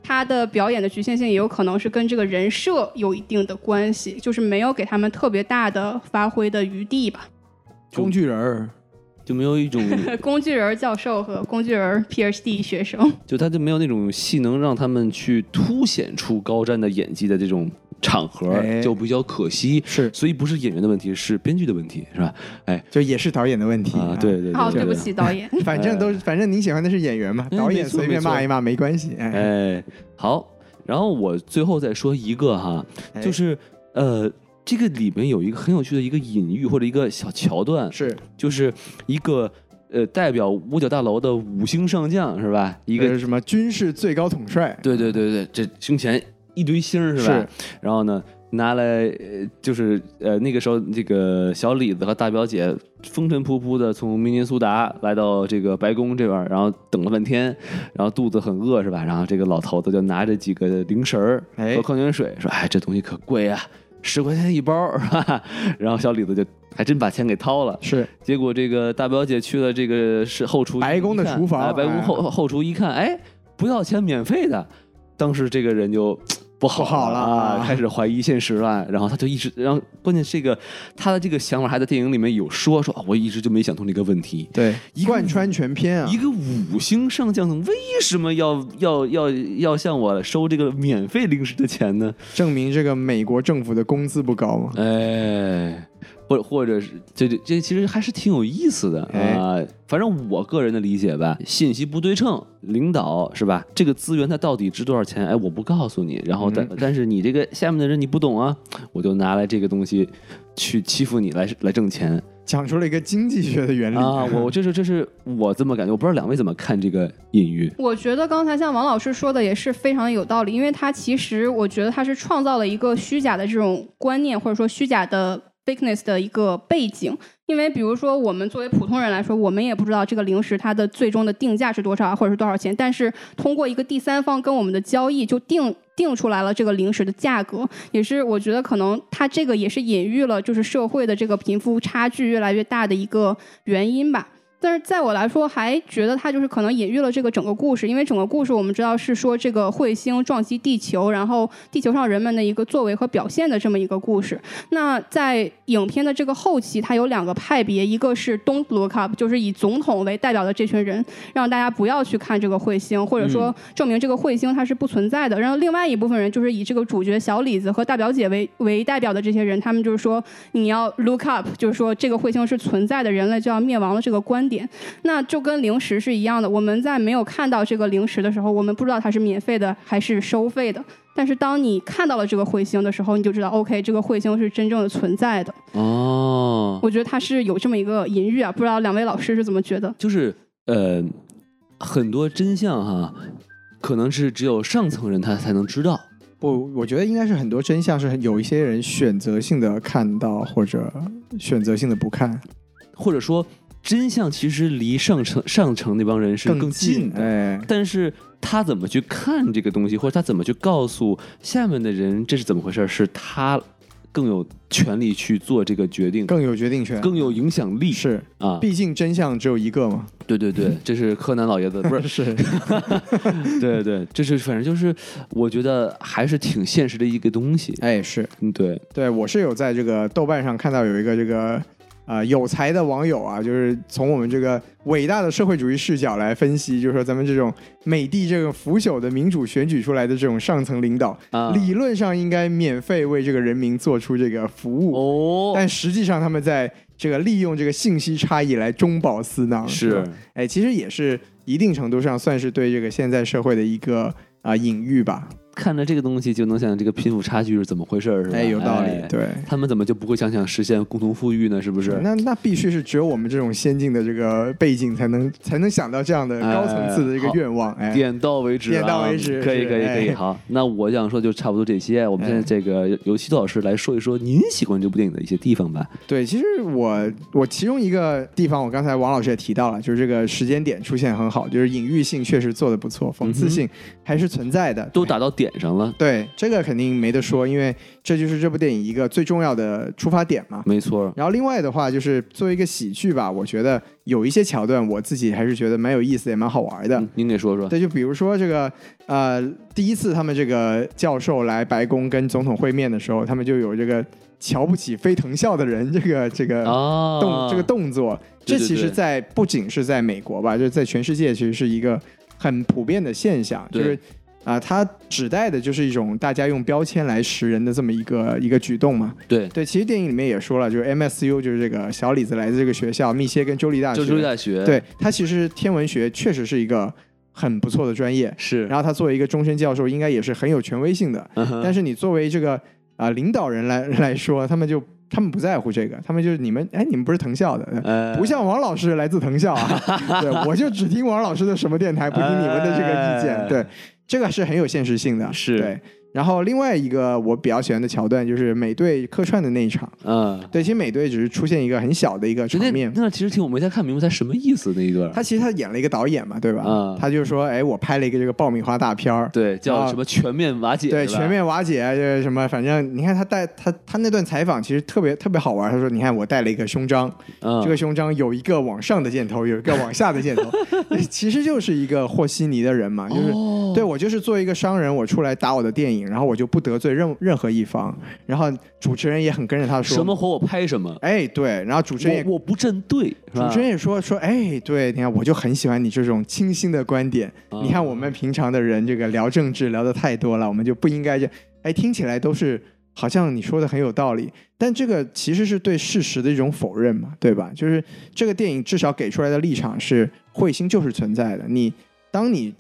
他的表演的局限性也有可能是跟这个人设有一定的关系，就是没有给他们特别大的发挥的余地吧。工具人儿，就没有一种，[laughs] 工具人教授和工具人 PhD 学生，就他就没有那种戏能让他们去凸显出高湛的演技的这种场合，哎就比较可惜。是所以不是演员的问题，是编剧的问题，是吧？哎就也是导演的问题啊，对对对，好，对对不，起导演。[laughs] 反正都反正您喜欢的是演员嘛，嗯导演随便骂一骂没关系。哎，哎，好，然后我最后再说一个哈，哎就是呃，这个里面有一个很有趣的一个隐喻或者一个小桥段，是就是一个呃代表五角大楼的五星上将是吧？一个一个什么军事最高统帅，对对对对，这胸前一堆星是吧？然后呢，拿来呃就是呃那个时候这个小李子和大表姐风尘仆仆的从明尼苏达来到这个白宫这边，然后等了半天，然后肚子很饿是吧？然后这个老头子就拿着几个零食儿哎和矿泉水，说：“哎，这东西可贵啊，十块钱一包是吧？”然后小李子就还真把钱给掏了。是结果这个大表姐去了这个是后厨白宫的厨房哎白宫后哎后厨一看，哎，不要钱，免费的。当时这个人就不好了啊，开始怀疑现实了。然后他就一直，然后关键这个他的这个想法还在电影里面有说说，啊我一直就没想通这个问题。对一贯穿全篇啊一，个五星上将为什么要要要要向我收这个免费零食的钱呢？证明这个美国政府的工资不高吗。哎，或者或者是这这这其实还是挺有意思的哎啊、反正我个人的理解吧，信息不对称，领导是吧？这个资源它到底值多少钱？哎，我不告诉你，然后但、嗯但是你这个下面的人你不懂啊，我就拿来这个东西去欺负你来来挣钱讲出了一个经济学的原理啊！我我这是这是我这么感觉，我不知道两位怎么看这个隐喻。我觉得刚才像王老师说的也是非常有道理，因为他其实我觉得他是创造了一个虚假的这种观念，或者说虚假的 thickness 的一个背景。因为比如说我们作为普通人来说，我们也不知道这个零食它的最终的定价是多少，或者是多少钱，但是通过一个第三方跟我们的交易就定定出来了这个零食的价格，也是我觉得可能它这个也是隐喻了就是社会的这个贫富差距越来越大的一个原因吧。但是在我来说，还觉得它就是可能隐喻了这个整个故事，因为整个故事我们知道是说这个彗星撞击地球，然后地球上人们的一个作为和表现的这么一个故事。那在影片的这个后期，它有两个派别，一个是 Don't Look Up，就是以总统为代表的这群人，让大家不要去看这个彗星，或者说证明这个彗星它是不存在的。然后另外一部分人就是以这个主角小李子和大表姐为为代表的这些人，他们就是说你要 look up，就是说这个彗星是存在的，人类就要灭亡了这个观点。那就跟零食是一样的，我们在没有看到这个零食的时候，我们不知道它是免费的还是收费的。但是当你看到了这个彗星的时候，你就知道，OK，这个彗星是真正的存在的。哦，我觉得它是有这么一个隐喻啊，不知道两位老师是怎么觉得？就是呃，很多真相哈，可能是只有上层人他才能知道。不，我觉得应该是很多真相是有一些人选择性的看到，或者选择性的不看，或者说真相其实离上层上层那帮人是更近的，哎，但是他怎么去看这个东西，或者他怎么去告诉下面的人这是怎么回事，是他更有权利去做这个决定，更有决定权，更有影响力是啊！毕竟真相只有一个嘛。对对对，[laughs] 这是柯南老爷子，不是 [laughs] 是，[laughs] 对对，这是反正就是我觉得还是挺现实的一个东西。哎，是嗯，对，对我是有在这个豆瓣上看到有一个这个。啊、有才的网友啊，就是从我们这个伟大的社会主义视角来分析，就是说咱们这种美帝这个腐朽的民主选举出来的这种上层领导，啊理论上应该免费为这个人民做出这个服务，哦，但实际上他们在这个利用这个信息差异来中饱私囊，是哎，其实也是一定程度上算是对这个现在社会的一个啊、隐喻吧，看着这个东西就能想这个贫富差距是怎么回事儿，是吧？哎，有道理，哎对。他们怎么就不会想想实现共同富裕呢？是不是？那那必须是只有我们这种先进的这个背景才能才能想到这样的高层次的一个愿望，哎，点到为止、啊，点到为止可以可以可以。哎好，那我想说就差不多这些。我们现在这个由西多老师来说一说您喜欢这部电影的一些地方吧。对，其实我我其中一个地方，我刚才王老师也提到了，就是这个时间点出现很好，就是隐喻性确实做的不错，讽刺性还是存在的，都打到点上了，对这个肯定没得说，因为这就是这部电影一个最重要的出发点嘛。没错。然后另外的话，就是作为一个喜剧吧，我觉得有一些桥段，我自己还是觉得蛮有意思，也蛮好玩的。嗯您给说说。对，就比如说这个呃，第一次他们这个教授来白宫跟总统会面的时候，他们就有这个瞧不起非藤校的人这个 [laughs] 这个啊，动、这个动作，这其实在不仅是在美国吧，就是在全世界其实是一个很普遍的现象，就是。啊、它指代的就是一种大家用标签来识人的这么一个一个举动嘛。对，对，其实电影里面也说了，就是 MSU 就是这个小李子来自这个学校，密歇根州立大学。州立大学，，对，他其实天文学确实是一个很不错的专业，是。然后他作为一个终身教授，应该也是很有权威性的。但是你作为这个啊、领导人来 [laughs] 来说，他们就他们不在乎这个，他们就是你们哎，你们不是藤校的，呃不像王老师来自藤校啊，[laughs] 对，我就只听王老师的什么电台，不听你们的这个意见，哎对，这个是很有现实性的，是对。然后另外一个我比较喜欢的桥段就是美队客串的那一场，嗯，对，其实美队只是出现一个很小的一个场面，那其实挺我没太看明白他什么意思那一段。他其实他演了一个导演嘛，对吧？嗯他就说，哎，我拍了一个这个爆米花大片儿，对，叫什么全面瓦解，对，全面瓦解，就是什么，反正你看他带他他那段采访其实特别特别好玩。他说，你看我带了一个胸章，嗯，这个胸章有一个往上的 [laughs] 箭头，有一个往下的箭头，其实就是一个和稀泥的人嘛，就是。哦对，我就是作为一个商人，我出来打我的电影，然后我就不得罪任任何一方，然后主持人也很跟着他说什么活我拍什么，哎，对，然后主持人也我我不站队，是吧主持人也说说，哎，对，你看我就很喜欢你这种清新的观点。啊你看我们平常的人这个聊政治聊的太多了，我们就不应该这样。哎，听起来都是好像你说的很有道理，但这个其实是对事实的一种否认嘛，对吧？就是这个电影至少给出来的立场是彗星就是存在的。你当你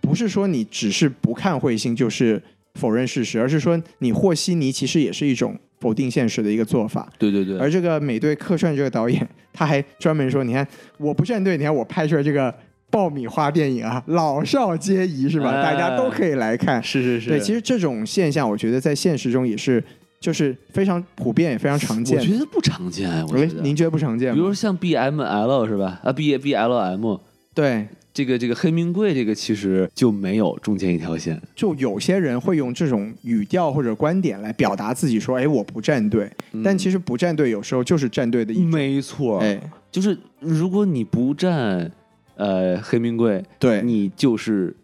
不是说你只是不看彗星就是否认事实，而是说你和稀泥其实也是一种否定现实的一个做法。对对对，而这个美队客串这个导演，他还专门说：“你看，我不站队，你看我拍出来这个爆米花电影啊，老少皆宜，是吧？哎大家都可以来看。是是是，对，其实这种现象，我觉得在现实中也是，就是非常普遍，也非常常见我。觉得不常见，我哎觉得，您觉得不常见吗？比如像 BML 是吧？啊，B B L M 对，这个这个黑名贵这个其实就没有中间一条线，就有些人会用这种语调或者观点来表达自己，说：“哎，我不站队。但其实不站队有时候就是站队的一种。嗯没错，哎，就是如果你不站呃黑名贵，对，你就是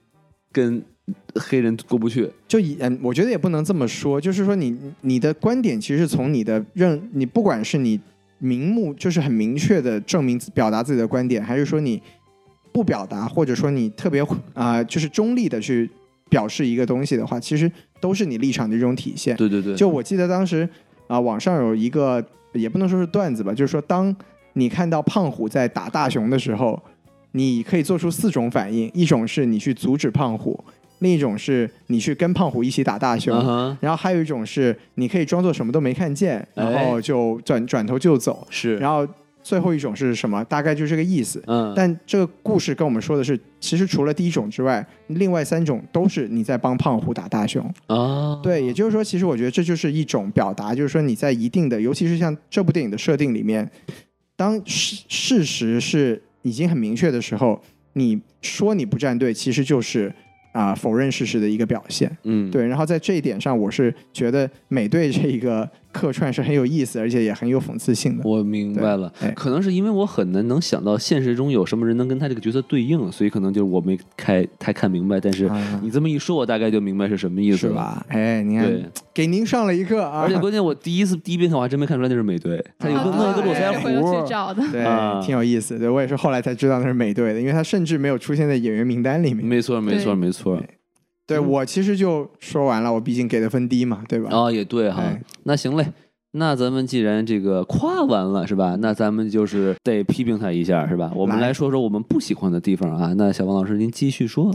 跟黑人过不去，就以嗯，我觉得也不能这么说，就是说你你的观点其实是从你的认，你不管是你明目就是很明确的证明表达自己的观点，还是说你不表达，或者说你特别啊、就是中立的去表示一个东西的话，其实都是你立场的一种体现。对对对，就我记得当时啊、网上有一个也不能说是段子吧，就是说当你看到胖虎在打大熊的时候，你可以做出四种反应，一种是你去阻止胖虎，另一种是你去跟胖虎一起打大熊。然后还有一种是，你可以装作什么都没看见，哎然后就转转头就走。是，然后最后一种是什么？大概就是这个意思。嗯，但这个故事跟我们说的是，其实除了第一种之外，另外三种都是你在帮胖虎打大熊。啊，对，也就是说，其实我觉得这就是一种表达，就是说你在一定的，尤其是像这部电影的设定里面，当事事实是已经很明确的时候，你说你不站队，其实就是啊、否认事实的一个表现。嗯，对，然后在这一点上，我是觉得美队这一个客串是很有意思，而且也很有讽刺性的。我明白了可能是因为我很难能想到现实中有什么人能跟他这个角色对应，所以可能就是我没开太看明白。但是啊你这么一说，我大概就明白是什么意思吧？哎，你看，给您上了一课啊！而且关键我第一次第一遍看我还真没看出来那是美队，他有弄一个络腮胡去，找的。对，啊挺有意思。对我也是后来才知道那是美队的，因为他甚至没有出现在演员名单里面。没错没错没错。对我其实就说完了，我毕竟给的分低嘛，对吧？哦，也对哈哎。那行嘞，那咱们既然这个夸完了是吧？那咱们就是得批评他一下是吧？我们来来说说我们不喜欢的地方啊。那小王老师您继续说。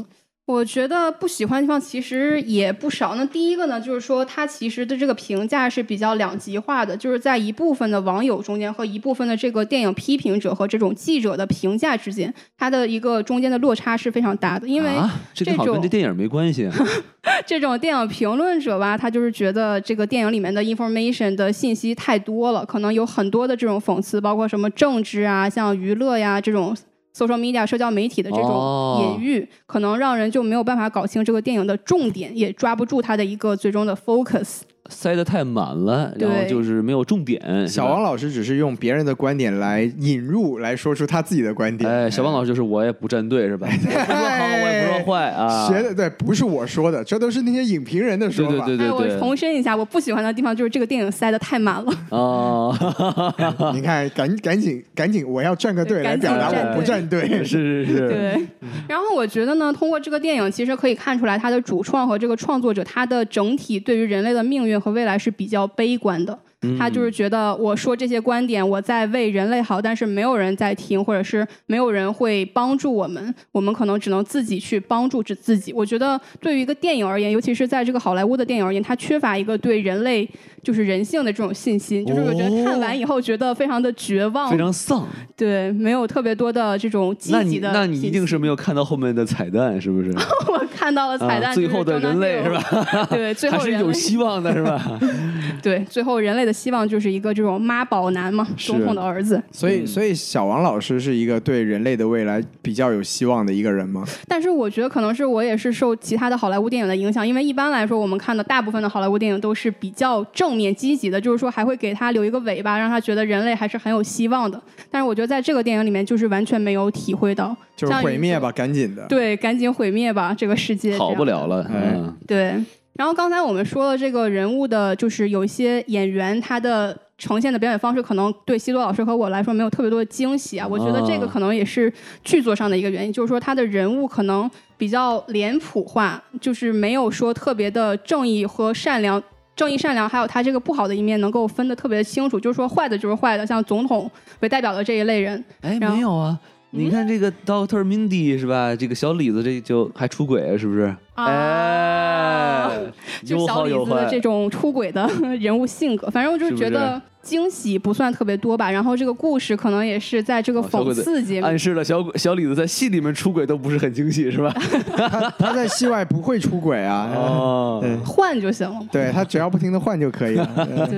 我觉得不喜欢的地方其实也不少。那第一个呢，就是说它其实的这个评价是比较两极化的，就是在一部分的网友中间和一部分的这个电影批评者和这种记者的评价之间，它的一个中间的落差是非常大的。因为啊，这个好像跟这电影没关系啊。[laughs] 这种电影评论者吧，他就是觉得这个电影里面的 information 的信息太多了，可能有很多的这种讽刺，包括什么政治啊、像娱乐呀这种 social media 社交媒体的这哦种隐喻，可能让人就没有办法搞清这个电影的重点，也抓不住它的一个最终的 focus。塞得太满了，然后就是没有重点。小王老师只是用别人的观点来引入，来说出他自己的观点。哎，小王老师就是我也不站队是吧？我不说好，我也不说坏啊。学的对，不是我说的，这都是那些影评人的对说法。对对对哎，我。重申一下，我不喜欢的地方就是这个电影塞得太满了。哦，[laughs] 你看，赶赶紧赶紧，我要站个队来表达我不站队。是是是，对，然后我觉得呢，通过这个电影，其实可以看出来，他的主创和这个创作者，他的整体对于人类的命运和未来是比较悲观的。他就是觉得我说这些观点，我在为人类好，但是没有人在听，或者是没有人会帮助我们，我们可能只能自己去帮助自自己。我觉得对于一个电影而言，尤其是在这个好莱坞的电影而言，它缺乏一个对人类就是人性的这种信心，就是我觉得看完以后觉得非常的绝望，非常丧。对，没有特别多的这种积极的那你一定是没有。看到后面的彩蛋，是不是？[laughs] 我看到了彩蛋，啊最后的人类是吧？[laughs] 对，最还是有后人类希望的是吧？[laughs] 对，最后人类的希望就是一个这种妈宝男嘛，总统的儿子。所以，所以小王老师是一个对人类的未来比较有希望的一个人吗？但是我觉得可能是我也是受其他的好莱坞电影的影响，因为一般来说我们看的大部分的好莱坞电影都是比较正面积极的，就是说还会给他留一个尾巴，让他觉得人类还是很有希望的。但是我觉得在这个电影里面就是完全没有体会到，就是毁灭吧，赶紧的。对，赶紧毁灭吧这个世界，好不了。了，哎嗯，对，然后刚才我们说了这个人物的，就是有一些演员他的呈现的表演方式，可能对西多老师和我来说没有特别多的惊喜啊。我觉得这个哦可能也是剧作上的一个原因，就是说他的人物可能比较脸谱化，就是没有说特别的正义和善良。正义、善良，还有他这个不好的一面，能够分得特别清楚。就是说，坏的就是坏的，像总统为代表的这一类人，哎，没有啊。你看这个 Doctor Mindy 是吧？这个小李子这就还出轨，是不是？啊哎，[laughs] 就小李子这种出轨的 [laughs] 人物性格，反正我就是觉得惊喜不算特别多吧。然后这个故事可能也是在这个讽刺节目，暗示了小小李子在戏里面出轨都不是很惊喜，是吧？[laughs] 他他在戏外不会出轨啊。哦，对换就行了。对他只要不停的换就可以了。对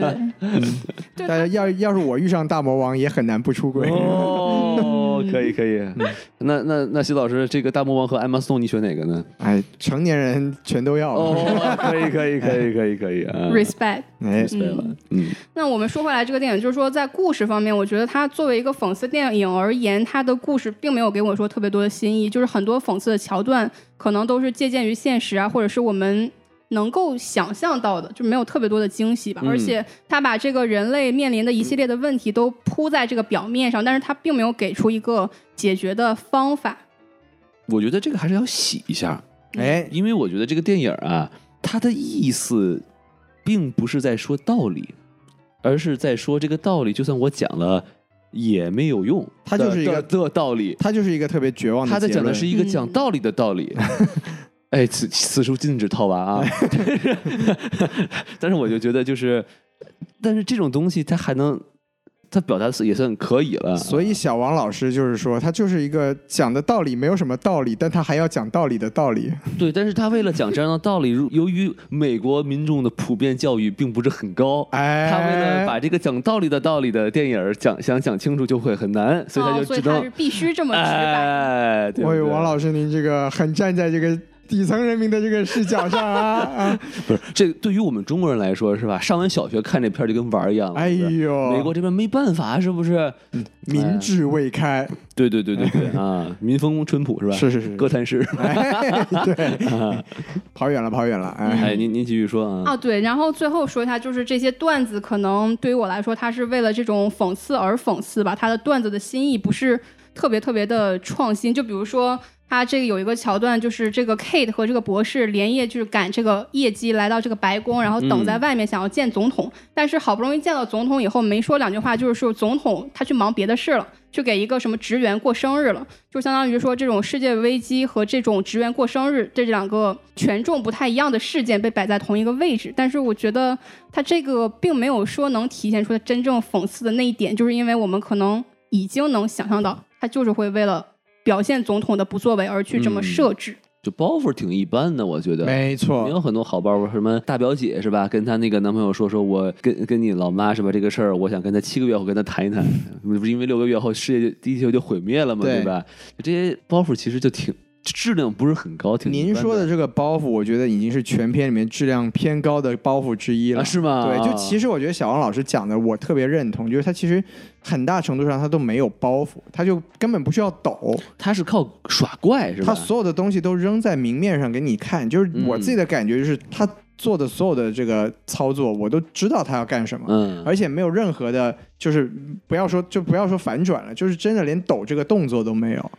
对，但是要要是我遇上大魔王，也很难不出轨。哦，可以可以。那那那徐老师，这个大魔王和艾玛斯通，你选哪个呢？哎，成年人全都要。哦，可以可以可以可以可以啊 respect。哎，对了，嗯，那我们说回来，这个电影就是说，在故事方面，我觉得它作为一个讽刺电影而言，它的故事并没有给我说特别多的新意，就是很多讽刺的桥段可能都是借鉴于现实啊，或者是我们能够想象到的，就没有特别多的惊喜吧。嗯而且他把这个人类面临的一系列的问题都铺在这个表面上，但是他并没有给出一个解决的方法。我觉得这个还是要洗一下，哎，因为我觉得这个电影啊，它的意思并不是在说道理，而是在说这个道理，就算我讲了也没有用，它就是一个道理。他就是一个特别绝望的他在讲的是一个讲嗯道理的道理。[laughs] [laughs] [laughs] 哎，此此处禁止套娃啊！但是，但是我就觉得就是，但是这种东西它还能他表达的也算可以了。所以小王老师就是说，他就是一个讲的道理没有什么道理，但他还要讲道理的道理。对，但是他为了讲这样的道理，如由于美国民众的普遍教育并不是很高，哎，他为了把这个讲道理的道理的电影讲想讲清楚就会很难，所以他哦，就只能所以他是必须这么直白。哎，对对王老师，您这个很站在这个底层人民的这个视角上啊 [laughs] 啊！不是这对于我们中国人来说是吧？上完小学看这片儿就跟玩儿一样了。哎呦，美国这边没办法，是不是？民智未开，对对对对对啊，[laughs] 民风淳朴是吧？是是是哥谭市。哎，对，啊 [laughs] 跑远了，跑远了，哎，哎，您您继续说啊。啊，对，然后最后说一下，就是这些段子可能对于我来说，它是为了这种讽刺而讽刺吧，它的段子的心意不是特别特别的创新。就比如说，它这个有一个桥段，就是这个 Kate 和这个博士连夜就是赶这个业绩来到这个白宫，然后等在外面想要见总统，但是好不容易见到总统以后，没说两句话，就是说总统他去忙别的事了。去给一个什么职员过生日了，就相当于说这种世界危机和这种职员过生日这两个权重不太一样的事件被摆在同一个位置，但是我觉得它这个并没有说能体现出真正讽刺的那一点，就是因为我们可能已经能想象到，他就是会为了表现总统的不作为而去这么嗯设置。就包袱挺一般的，我觉得。没错没错，有很多好包袱，什么大表姐是吧？跟她那个男朋友说说，我跟跟你老妈是吧？这个事儿，我想跟她七个月后跟她谈一谈，不是因为六个月后世界就地球就毁灭了嘛，对对吧？这些包袱其实就挺质量不是很高，挺您说的这个包袱，我觉得已经是全片里面质量偏高的包袱之一了，啊是吗对，就啊其实我觉得小王老师讲的，我特别认同，就是他其实很大程度上他都没有包袱，他就根本不需要抖，他是靠耍怪是吧？他所有的东西都扔在明面上给你看。就是我自己的感觉，就是他做的所有的这个操作，我都知道他要干什么。嗯，而且没有任何的，就是不要说就不要说反转了，就是真的连抖这个动作都没有。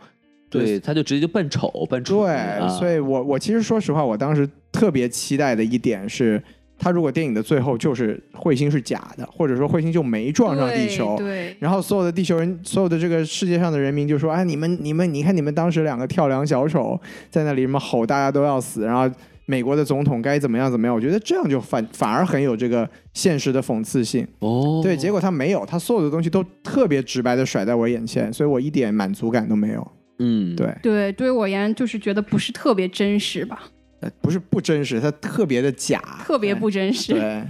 对，他就直接就扮丑扮丑对，啊所以我我其实说实话，我当时特别期待的一点是，他如果电影的最后就是彗星是假的，或者说彗星就没撞上地球，对，然后所有的地球人，所有的这个世界上的人民就说：“哎，你们你们，你看你们当时两个跳梁小丑在那里什么吼，大家都要死，然后美国的总统该怎么样怎么样。”我觉得这样就反反而很有这个现实的讽刺性。哦，对，结果他没有，他所有的东西都特别直白的甩在我眼前，所以我一点满足感都没有。嗯，对，对，对于我而言就是觉得不是特别真实吧，呃不是不真实，它特别的假，特别不真实。[laughs] 对。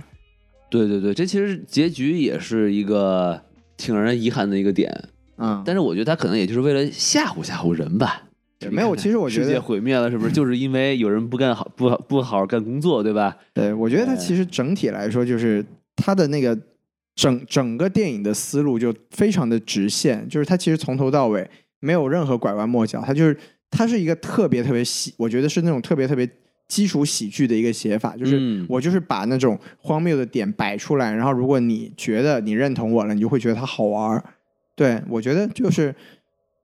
对对对，这其实结局也是一个挺让人遗憾的一个点，嗯，但是我觉得他可能也就是为了吓唬吓唬人吧。没有其实我觉得世界毁灭了，是不是就是因为有人不干好不好不好好干工作，对吧？对，我觉得它哎其实整体来说，就是它的那个整整个电影的思路就非常的直线，就是它其实从头到尾没有任何拐弯抹角，它就是它是一个特别特别喜，我觉得是那种特别特别基础喜剧的一个写法，就是嗯我就是把那种荒谬的点摆出来，然后如果你觉得你认同我了，你就会觉得它好玩儿。对我觉得就是。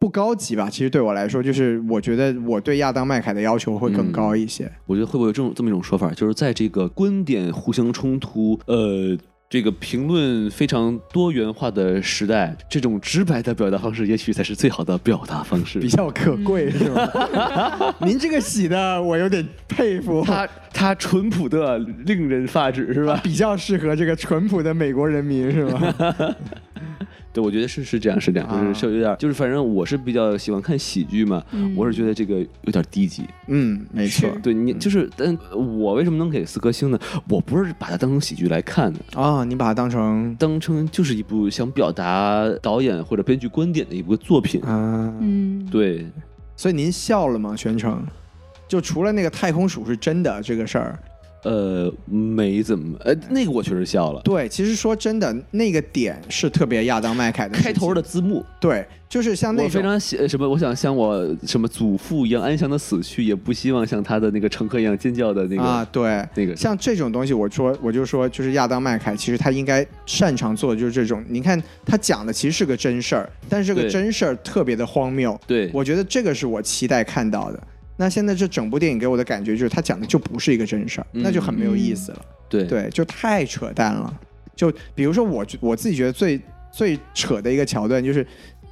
不高级吧？其实对我来说，就是我觉得我对亚当麦凯的要求会更嗯高一些。我觉得会不会有这种这么一种说法，就是在这个观点互相冲突，呃，这个评论非常多元化的时代，这种直白的表达方式，也许才是最好的表达方式比。较可贵是吧？[laughs] 您这个洗的我有点佩服，他他淳朴的令人发指，是吧？比较适合这个淳朴的美国人民是吧？[laughs] 对，我觉得是是这样，是这样，就是有点，就是反正我是比较喜欢看喜剧嘛，嗯我是觉得这个有点低级。嗯，没错对你就是，但我为什么能给四颗星呢？我不是把它当成喜剧来看的，啊，你把它当成当成就是一部想表达导演或者编剧观点的一部作品。啊，嗯，对，所以您笑了吗？全程就除了那个太空鼠是真的这个事儿，呃，没怎么，呃，那个我确实笑了。对，其实说真的，那个点是特别亚当麦凯的开头的字幕，对，就是像那种我非常喜什么，我想像我什么祖父一样安详的死去，也不希望像他的那个乘客一样尖叫的那个、啊，对，那个。像这种东西，我说我就说，就是亚当麦凯，其实他应该擅长做的就是这种。你看他讲的其实是个真事儿，但是这个真事儿特别的荒谬。对，我觉得这个是我期待看到的。那现在这整部电影给我的感觉就是，他讲的就不是一个真事儿，嗯那就很没有意思了。对对，就太扯淡了。就比如说我我自己觉得最最扯的一个桥段，就是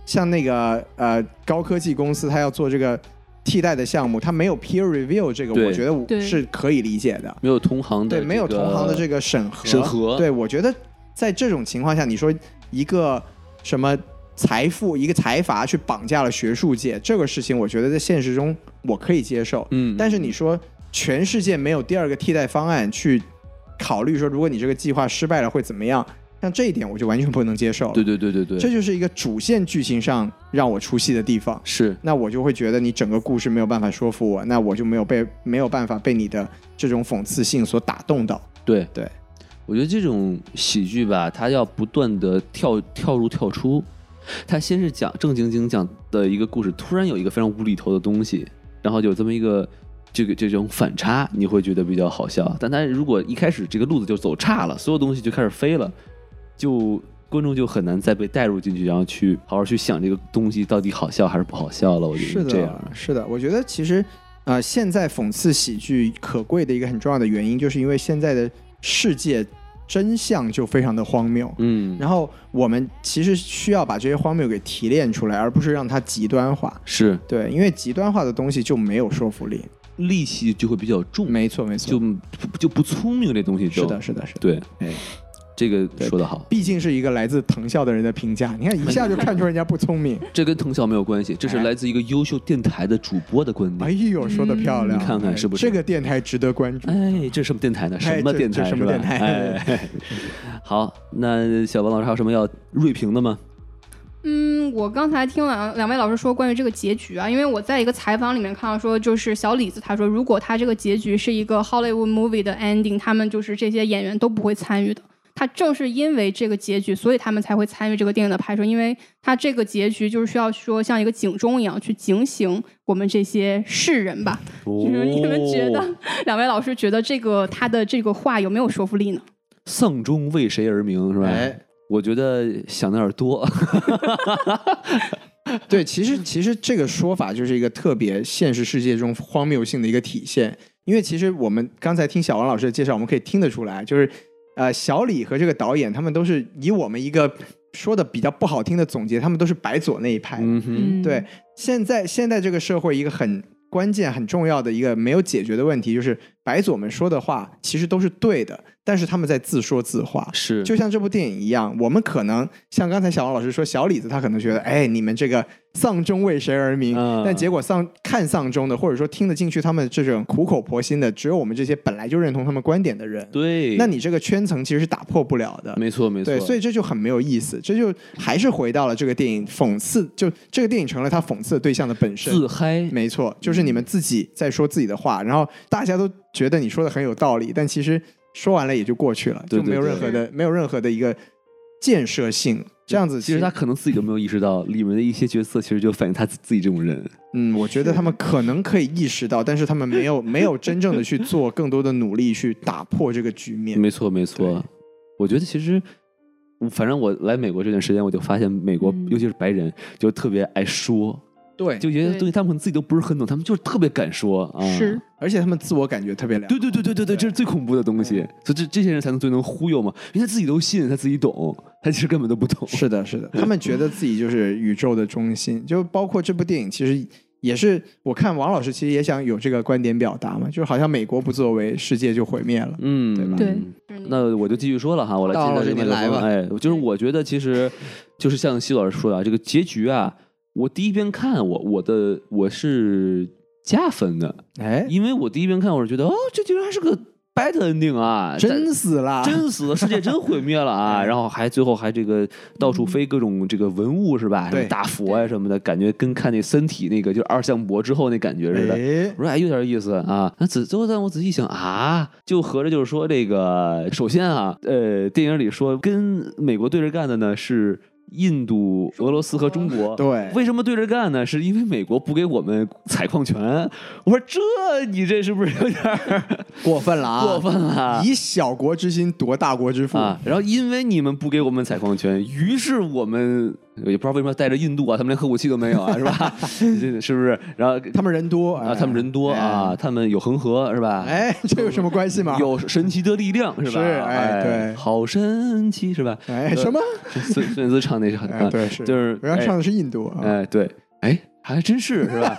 像那个呃高科技公司，他要做这个替代的项目，它没有 peer review 这个，我觉得我是可以理解的。没有同行的、对，没有同行的这个审核。审核对，我觉得在这种情况下，你说一个什么财富一个财阀去绑架了学术界，这个事情我觉得在现实中我可以接受。嗯但是你说全世界没有第二个替代方案去考虑说，如果你这个计划失败了会怎么样？像这一点我就完全不能接受了。对对对对对，这就是一个主线剧情上让我出戏的地方。是那我就会觉得你整个故事没有办法说服我，那我就没有被没有办法被你的这种讽刺性所打动到。对对，我觉得这种喜剧吧，它要不断的跳跳入跳出，它先是讲正经经讲的一个故事，突然有一个非常无厘头的东西，然后有这么一个这个这种反差，你会觉得比较好笑。但他如果一开始这个路子就走岔了，所有东西就开始飞了，就观众就很难再被带入进去，然后去好好去想这个东西到底好笑还是不好笑了。我觉得这样，是的，我觉得其实呃，现在讽刺喜剧可贵的一个很重要的原因，就是因为现在的世界真相就非常的荒谬。嗯，然后我们其实需要把这些荒谬给提炼出来，而不是让它极端化。是对，因为极端化的东西就没有说服力。戾气就会比较重，没错，没错，就就不聪明这东西就是的，是的，是的。对，哎，这个说得好。毕竟是一个来自藤校的人的评价，你看 [laughs] 一下就看出人家不聪明。这跟藤校没有关系，这是哎来自一个优秀电台的主播的观点哎点。呦，说的漂亮！你看看哎是不是这个电台值得关注？哎，这是什么电台呢？什么电台？什么电台哎，[laughs] 好，那小王老师还有什么要锐评的吗？嗯，我刚才听两两位老师说关于这个结局啊，因为我在一个采访里面看到说，就是小李子他说，如果他这个结局是一个 Hollywood movie 的 ending，他们就是这些演员都不会参与的。他正是因为这个结局，所以他们才会参与这个电影的拍摄，因为他这个结局就是需要说像一个警钟一样去警醒我们这些世人吧。就是你们觉得，[laughs] 两位老师觉得这个他的这个话有没有说服力呢？丧钟为谁而鸣是吧？哎，我觉得想的有点多。[laughs] 对，其实其实这个说法就是一个特别现实世界中荒谬性的一个体现。因为其实我们刚才听小王老师的介绍，我们可以听得出来，就是呃，小李和这个导演他们都是以我们一个说的比较不好听的总结，他们都是白左那一派。嗯哼，对，现在现在这个社会一个很关键、很重要的一个没有解决的问题，就是白左们说的话其实都是对的，但是他们在自说自话。是就像这部电影一样，我们可能像刚才小王老师说，小李子他可能觉得，哎，你们这个丧钟为谁而鸣？嗯但结果丧看丧钟的，或者说听得进去他们这种苦口婆心的，只有我们这些本来就认同他们观点的人。对，那你这个圈层其实是打破不了的。没错没错，对，所以这就很没有意思，这就还是回到了这个电影讽刺，就这个电影成了他讽刺的对象的本身。自嗨没错，就是你们自己在说自己的话，然后大家都觉得你说的很有道理，但其实说完了也就过去了，就没有任何的没有任何的一个建设性。这样子，其实他可能自己都没有意识到，里面的一些角色其实就反映他自自己这种人。嗯，我觉得他们可能可以意识到，但是他们没有没有真正的去做更多的努力去打破这个局面。没错没错，我觉得其实。反正我来美国这段时间，我就发现美国，嗯尤其是白人，就特别爱说，对，就有些东西他们可能自己都不是很懂，他们就是特别敢说啊。是，而且他们自我感觉特别良好。对对对对对对，这是最恐怖的东西。所以这这些人才能最能忽悠嘛，因为他自己都信，他自己懂，他其实根本都不懂。是的，是的，[laughs] 他们觉得自己就是宇宙的中心，就包括这部电影，其实也是我看王老师其实也想有这个观点表达嘛，就是好像美国不作为，世界就毁灭了。嗯，对吧对嗯那我就继续说了哈，我来接着这个来吧哎，就是我觉得其实就是像西老师说的啊，这个结局啊，我第一遍看我我的我是加分的，哎，因为我第一遍看我是觉得哦，这居然还是个 bad ending 啊，真死了，真死了，世界真毁灭了啊！[laughs] 然后还最后还这个到处飞各种这个文物是吧？对什么大佛呀什么的，感觉跟看那《三体》那个就是二向箔之后那感觉似的。哎我说哎，有点意思啊。那仔最后但我仔细想啊，就合着就是说这个，首先啊，呃，电影里说跟美国对着干的呢是印度、俄罗斯和中国。对为什么对着干呢？是因为美国不给我们采矿权。我说这你这是不是有点 [laughs] 过分了啊，过分了？以小国之心夺大国之腹啊，然后因为你们不给我们采矿权，于是我们也不知道为什么带着印度啊，他们连核武器都没有啊，是吧？[laughs] 是不是？然后他们人多啊，他们人多啊，，他们有恒河是吧？哎，哎这有什么关系吗？，有神奇的力量是吧？是哎对好神奇是吧？哎，什么？孙孙燕姿唱那是很哎，对，是，就是我要唱的是印度啊，哎对哎还真是是吧？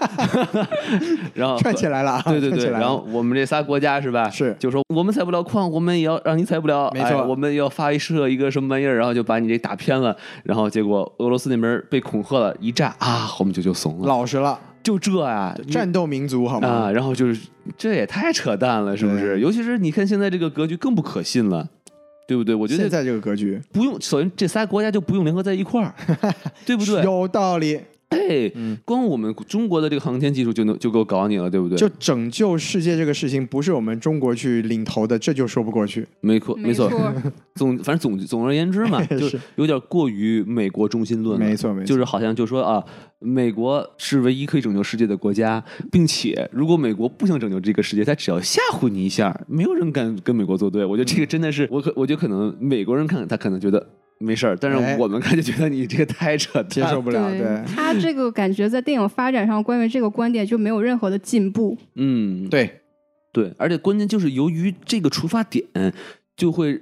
[laughs] 然后串起来了啊，对对对，然后我们这仨国家是吧？是就说我们采不了矿，我们也要让你采不了，没错哎我们要发一射一个什么玩意儿，然后就把你这打偏了，然后结果俄罗斯那边被恐吓了，一炸啊，我们就就怂了，老实了，就这啊，战斗民族好吗？啊，然后就是这也太扯淡了，是不是？尤其是你看现在这个格局更不可信了。对不对？我觉得现在这个格局不用，首先这仨国家就不用联合在一块儿，对不对？[laughs] 有道理，哎，嗯光我们中国的这个航天技术就能就够搞你了，对不对？就拯救世界这个事情不是我们中国去领头的，这就说不过去。没错，没错。总反正总总而言之嘛，[laughs] 就是有点过于美国中心论了。没错没错就是好像就说啊，美国是唯一可以拯救世界的国家，并且如果美国不想拯救这个世界，他只要吓唬你一下，没有人敢跟美国作对。我觉得这个真的是，我可我觉得可能美国人看他可能觉得没事儿，但哎是我们 [laughs] 看就觉得你这个太扯淡，接受不了，对他这个感觉在电影发展上，关于这个观点就没有任何的进步。嗯，对，对，而且关键就是由于这个出发点，就会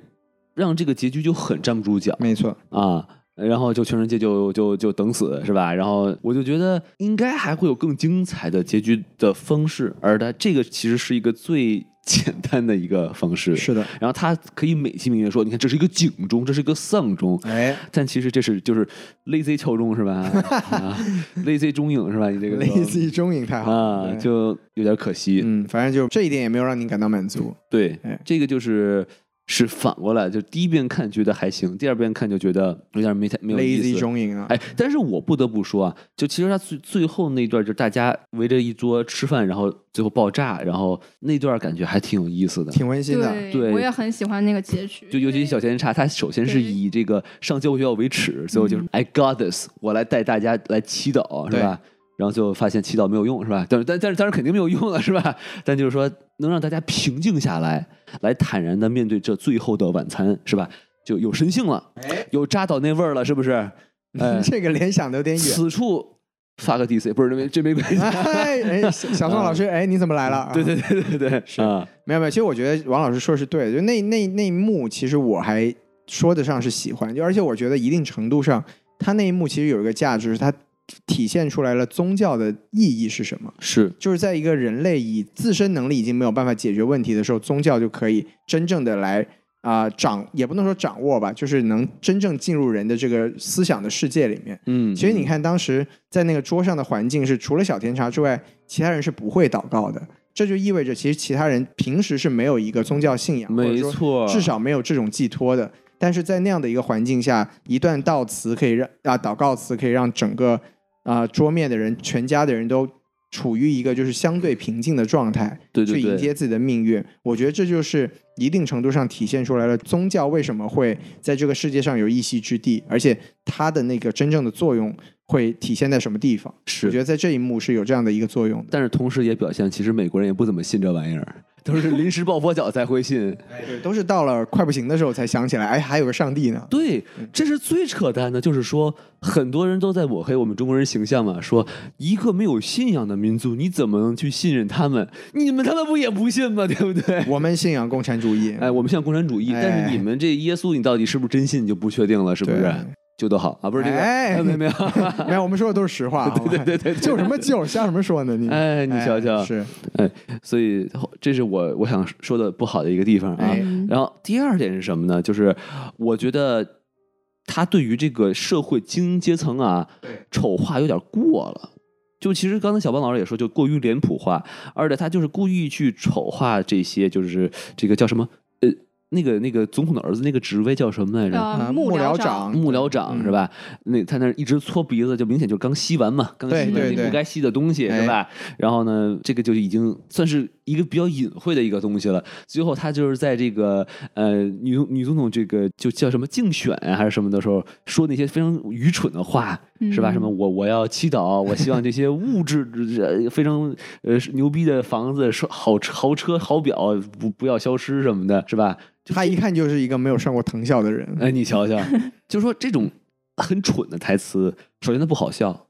让这个结局就很站不住脚。没错，啊，然后就全世界就就就等死是吧？然后我就觉得应该还会有更精彩的结局的方式，而它这个其实是一个最简单的一个方式。是的，然后他可以美其名曰说，你看这是一个警钟，这是一个丧钟。哎但其实这是就是 lazy 敲钟是吧？[laughs] 啊，lazy 中影是吧？你这个，lazy 中影太好了啊，就有点可惜。嗯，反正就这一点也没有让你感到满足。对哎，这个就是是反过来，就第一遍看觉得还行，第二遍看就觉得有点没太没有意 lazy 思。中影啊，哎，但是我不得不说啊，就其实他最最后那段，就大家围着一桌吃饭，然后最后爆炸，然后那段感觉还挺有意思的。挺温馨的。对，对我也很喜欢那个结局。就尤其是小甜茶，他首先是以这个上教学校为耻，最后就是嗯 I got this，我来带大家来祈祷，是对吧？然后最后发现祈祷没有用，是吧？但但但是当然肯定没有用了，是吧？[laughs] 但就是说能让大家平静下来，来坦然的面对这最后的晚餐，是吧？就有神性了，有扎导那味儿了，是不是？[laughs] 哎，这个联想的有点远。此处发个 DC，不是这没这没关系。哎哎，小小宋老师，哎，你怎么来了？[laughs] 对对对对对，是啊，没有没有，其实我觉得王老师说的是对的，就那那那一幕，其实我还说得上是喜欢，就而且我觉得一定程度上，他那一幕其实有一个价值，是它体现出来了宗教的意义是什么。是就是在一个人类以自身能力已经没有办法解决问题的时候，宗教就可以真正的来啊、掌，也不能说掌握吧，就是能真正进入人的这个思想的世界里面。嗯，其实你看，当时在那个桌上的环境是，除了小甜茶之外，其他人是不会祷告的。这就意味着，其实其他人平时是没有一个宗教信仰，没错，至少没有这种寄托的。但是在那样的一个环境下，一段悼词可以让啊祷告词可以让整个啊、桌面的人、全家的人都处于一个就是相对平静的状态，对对对去迎接自己的命运。我觉得这就是一定程度上体现出来了宗教为什么会在这个世界上有一席之地，而且它的那个真正的作用会体现在什么地方。是我觉得在这一幕是有这样的一个作用的。但是同时也表现，其实美国人也不怎么信这玩意儿，都是临时抱佛脚才会信。[laughs] 对，都是到了快不行的时候才想起来，哎，还有个上帝呢。对，这是最扯淡的，就是说很多人都在抹黑我们中国人形象嘛，说一个没有信仰的民族，你怎么能去信任他们？你们他妈不也不信吗？[laughs] 对不对？[laughs] 我们信仰共产主义，哎，我们像共产主义，哎但是你们这耶稣，你到底是不是真信，你就不确定了，是不是对？救得好啊，不是这个，哎没有没有，[laughs] 没有，我们说的都是实话。[laughs] 对对对对就什么就？瞎什么说呢？你哎，你瞧瞧，是哎，所以这是我我想说的不好的一个地方啊。然后第二点是什么呢？就是我觉得他对于这个社会精英阶层啊，丑化有点过了。就其实刚才小邦老师也说，就过于脸谱化，而且他就是故意去丑化这些，就是这个叫什么呃，那个那个总统的儿子那个职位叫什么来着？呃，幕僚僚长幕僚长嗯是吧？那他那一直搓鼻子，就明显就刚吸完嘛，刚吸完不该吸的东西哎是吧？然后呢，这个就已经算是一个比较隐晦的一个东西了。最后他就是在这个呃女女总统这个就叫什么竞选啊还是什么的时候，说那些非常愚蠢的话。是吧？嗯什么我我要祈祷，我希望这些物质呃非常呃牛逼的房子、说好豪车、好表不不要消失什么的，是吧？他一看就是一个没有上过藤校的人。哎，[laughs] 你瞧瞧，就说这种很蠢的台词，首先它不好笑，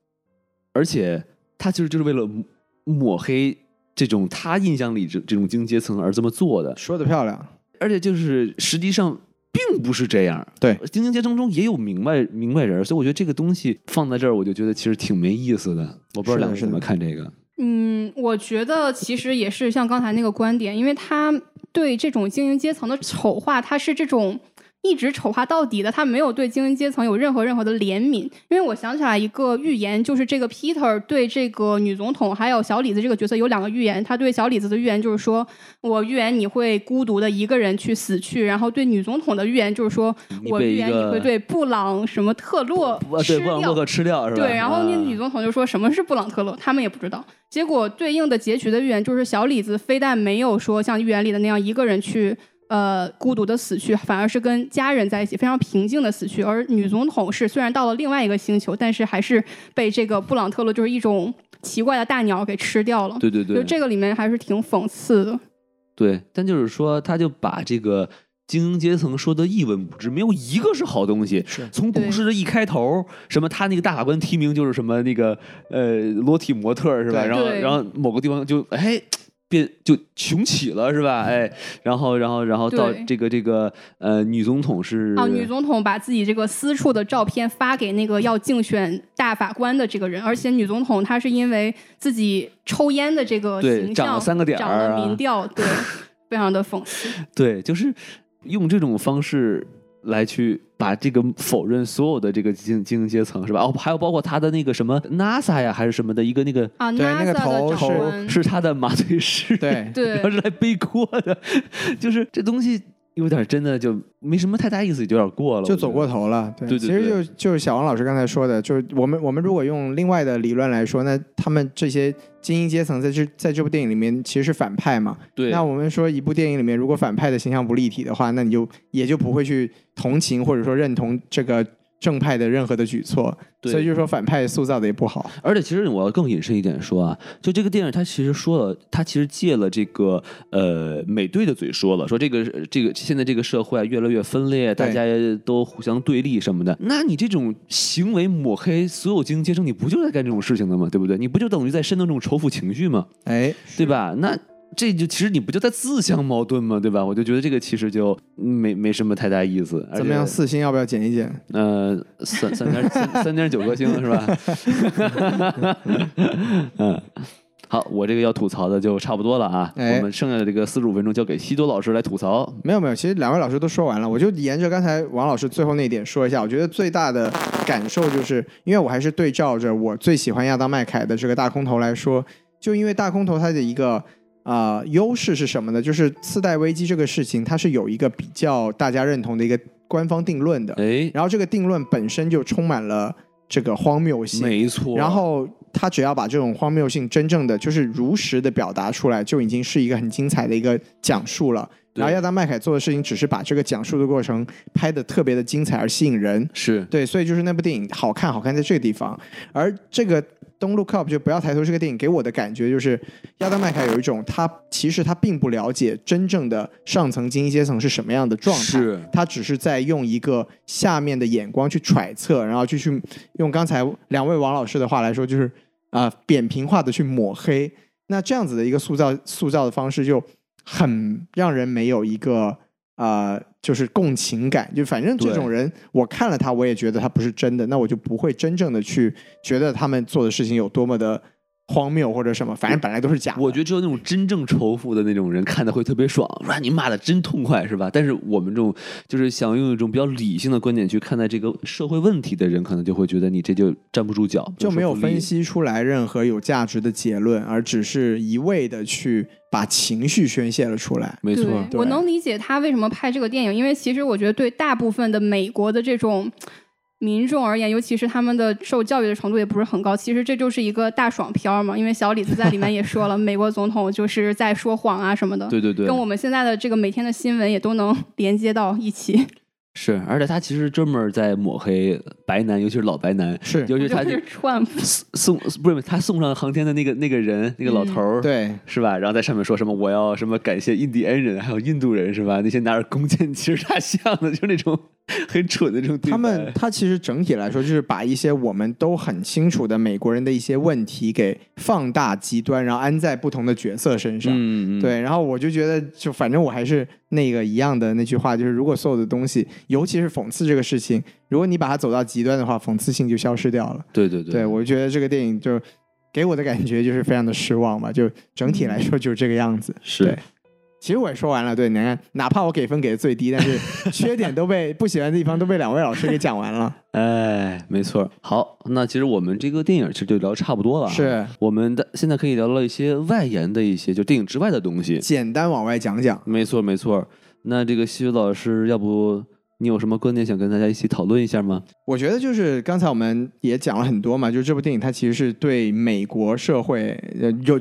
而且他其实就是为了抹抹黑这种他印象里这这种精英阶层而这么做的，说的漂亮，而且就是实际上并不是这样。对精英阶层中也有明白明白人，所以我觉得这个东西放在这儿，我就觉得其实挺没意思的。我不知道两位是怎么看这个。嗯，我觉得其实也是像刚才那个观点，因为他对这种精英阶层的丑化，他是这种一直丑化到底的，他没有对精英阶层有任何任何的怜悯。因为我想起来一个预言，就是这个 Peter 对这个女总统还有小李子这个角色有两个预言，他对小李子的预言就是说我预言你会孤独的一个人去死去，然后对女总统的预言就是说我预言你会对布朗什么特洛啊，吃对，布朗掉洛克吃掉是吧？对，然后那啊女总统就说什么是布朗特洛，他们也不知道。结果对应的结局的预言就是小李子非但没有说像预言里的那样一个人去呃孤独的死去，反而是跟家人在一起非常平静的死去。而女总统是虽然到了另外一个星球，但是还是被这个布朗特勒就是一种奇怪的大鸟给吃掉了。对对对，就这个里面还是挺讽刺的。对，但就是说，他就把这个精英阶层说的一文不值，没有一个是好东西。是从故事的一开头，什么他那个大法官提名就是什么那个呃裸体模特是吧？然后然后某个地方就哎。变就雄起了是吧？哎，然后然后然后到这个这个呃女总统是啊，女总统把自己这个私处的照片发给那个要竞选大法官的这个人，而且女总统她是因为自己抽烟的这个对形象涨了三个点儿涨了啊民调，对，非常的讽刺。[laughs] 对，就是用这种方式来去把这个否认所有的这个精精英阶层是吧？哦，还有包括他的那个什么 NASA 呀，还是什么的一个那个啊对那个头头是他的麻醉师，对对。[laughs] 然后是来背锅的，[laughs] 就是这东西有点真的就没什么太大意思，有点过了，就走过头了。对，对对其实就就是小王老师刚才说的，就是我们我们如果用另外的理论来说，那他们这些精英阶层在这在这部电影里面其实是反派嘛。对，那我们说一部电影里面，如果反派的形象不立体的话，那你就也就不会去同情或者说认同这个正派的任何的举措。对所以就是说反派塑造的也不好。而且其实我要更引申一点说啊，就这个电影它其实说了，它其实借了这个呃美队的嘴说了，说这个这个现在这个社会啊越来越分裂，大家都互相对立什么的。那你这种行为抹黑所有精英阶层，你不就在干这种事情的吗？对不对？你不就等于在煽动这种仇富情绪吗？哎，对吧？那。这就其实你不就在自相矛盾吗？对吧？我就觉得这个其实就没没什么太大意思。怎么样？四星要不要减一减？呃，三三点三 [laughs] 三点九颗星是吧？[laughs] 嗯，好，我这个要吐槽的就差不多了啊。哎我们剩下的这个四十五分钟交给西多老师来吐槽。没有没有，其实两位老师都说完了，我就沿着刚才王老师最后那一点说一下。我觉得最大的感受就是，因为我还是对照着我最喜欢亚当麦凯的这个大空头来说，就因为大空头它的一个啊、呃优势是什么呢？就是次贷危机这个事情，它是有一个比较大家认同的一个官方定论的，哎，然后这个定论本身就充满了这个荒谬性，没错。然后他只要把这种荒谬性真正的就是如实的表达出来，就已经是一个很精彩的一个讲述了。对然后亚当麦凯做的事情只是把这个讲述的过程拍的特别的精彩而吸引人，是对，所以就是那部电影好看，好看在这个地方。而这个 Don't Look Up 就不要抬头这个电影给我的感觉就是亚当麦凯有一种他其实他并不了解真正的上层精英阶层是什么样的状态，是他只是在用一个下面的眼光去揣测，然后就去用刚才两位王老师的话来说，就是啊、扁平化的去抹黑。那这样子的一个塑造塑造的方式，就很让人没有一个呃，就是共情感。就反正这种人，我看了他，我也觉得他不是真的，那我就不会真正的去觉得他们做的事情有多么的荒谬或者什么。反正本来都是假的。我觉得只有那种真正仇富的那种人看的会特别爽，说你骂的真痛快是吧？但是我们这种就是想用一种比较理性的观点去看待这个社会问题的人，可能就会觉得你这就站不住脚，就没有分。析出来任何有价值的结论，而只是一味的去把情绪宣泄了出来。没错，我能理解他为什么拍这个电影，因为其实我觉得对大部分的美国的这种民众而言，尤其是他们的受教育的程度也不是很高，其实这就是一个大爽片儿嘛。因为小李子在里面也说了，[laughs] 美国总统就是在说谎啊什么的，对对对，跟我们现在的这个每天的新闻也都能连接到一起。是，而且他其实专门在抹黑白男，尤其是老白男，是尤其是他是 [laughs] 串送不是他送上航天的那个那个人，那个老头儿、对，是吧？然后在上面说什么我要什么感谢印第安人，还有印度人是吧？那些拿着弓箭骑着大象的，就是那种 [laughs] 很蠢的这种对白。他们他其实整体来说就是把一些我们都很清楚的美国人的一些问题给放大极端，然后安在不同的角色身上。嗯，嗯，对，然后我就觉得，就反正我还是那个一样的那句话，就是如果所有的东西，尤其是讽刺这个事情，如果你把它走到极端的话，讽刺性就消失掉了。对对对对，我觉得这个电影就给我的感觉就是非常的失望吧，就整体来说就是这个样子。是对其实我也说完了，对，你看，哪怕我给分给的最低，但是 [laughs] 缺点都被不喜欢的地方都被两位老师给讲完了。[laughs] 哎，没错。好，那其实我们这个电影其实就聊差不多了啊。是我们的现在可以聊聊一些外延的一些，就电影之外的东西。简单往外讲讲。没错，没错。那这个西游老师，要不你有什么观点想跟大家一起讨论一下吗？我觉得就是刚才我们也讲了很多嘛，就是这部电影它其实是对美国社会，呃，有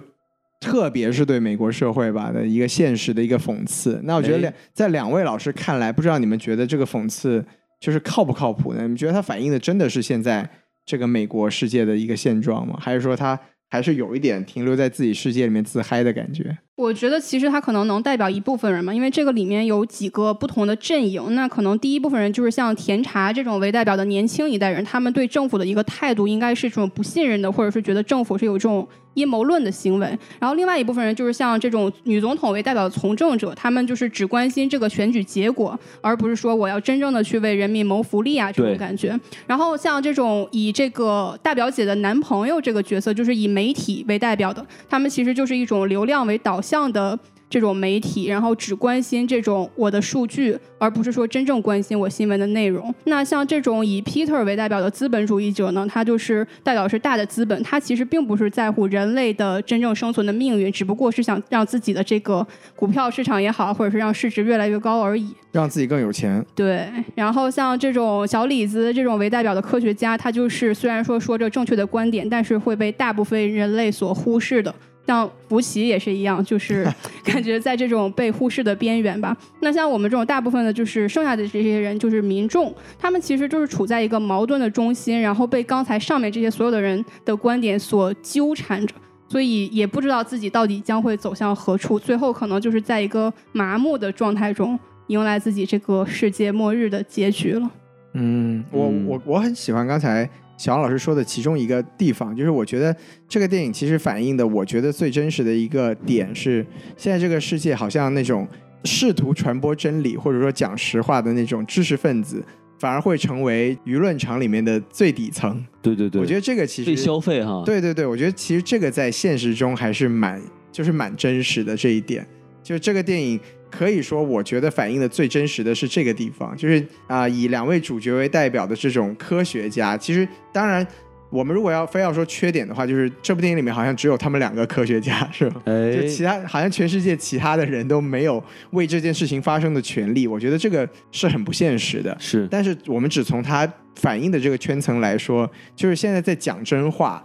特别是对美国社会吧的一个现实的一个讽刺。那我觉得哎两在两位老师看来，不知道你们觉得这个讽刺就是靠不靠谱呢？你们觉得它反映的真的是现在这个美国世界的一个现状吗？还是说它还是有一点停留在自己世界里面自嗨的感觉？我觉得其实他可能能代表一部分人嘛，因为这个里面有几个不同的阵营。那可能第一部分人就是像甜茶这种为代表的年轻一代人，他们对政府的一个态度应该是这种不信任的，或者是觉得政府是有这种阴谋论的行为。然后另外一部分人就是像这种女总统为代表的从政者，他们就是只关心这个选举结果，而不是说我要真正的去为人民谋福利啊这种感觉。然后像这种以这个大表姐的男朋友这个角色，就是以媒体为代表的，他们其实就是一种流量为导向的这种媒体，然后只关心这种我的数据，而不是说真正关心我新闻的内容。那像这种以 Peter 为代表的资本主义者呢，他就是代表是大的资本，他其实并不是在乎人类的真正生存的命运，只不过是想让自己的这个股票市场也好，或者是让市值越来越高而已。让自己更有钱？对，然后像这种小李子这种为代表的科学家，他就是虽然说说着正确的观点，但是会被大部分人类所忽视的。像福奇也是一样，就是 [laughs] 感觉在这种被忽视的边缘吧。那像我们这种大部分的，就是剩下的这些人，就是民众，他们其实就是处在一个矛盾的中心，然后被刚才上面这些所有的人的观点所纠缠着。所以也不知道自己到底将会走向何处，最后可能就是在一个麻木的状态中，迎来自己这个世界末日的结局了。嗯，我嗯我我很喜欢刚才小王老师说的其中一个地方，就是我觉得这个电影其实反映的，我觉得最真实的一个点是，现在这个世界好像那种试图传播真理或者说讲实话的那种知识分子，反而会成为舆论场里面的最底层。对对对，我觉得这个其实被实消费哈。对对对，我觉得其实这个在现实中还是蛮就是蛮真实的这一点。就这个电影可以说，我觉得反映的最真实的是这个地方，就是啊、以两位主角为代表的这种科学家。其实当然，我们如果要非要说缺点的话，就是这部电影里面好像只有他们两个科学家，是吧？哎就，其他好像全世界其他的人都没有为这件事情发生的权利，我觉得这个是很不现实的。是但是我们只从他反映的这个圈层来说，就是现在在讲真话，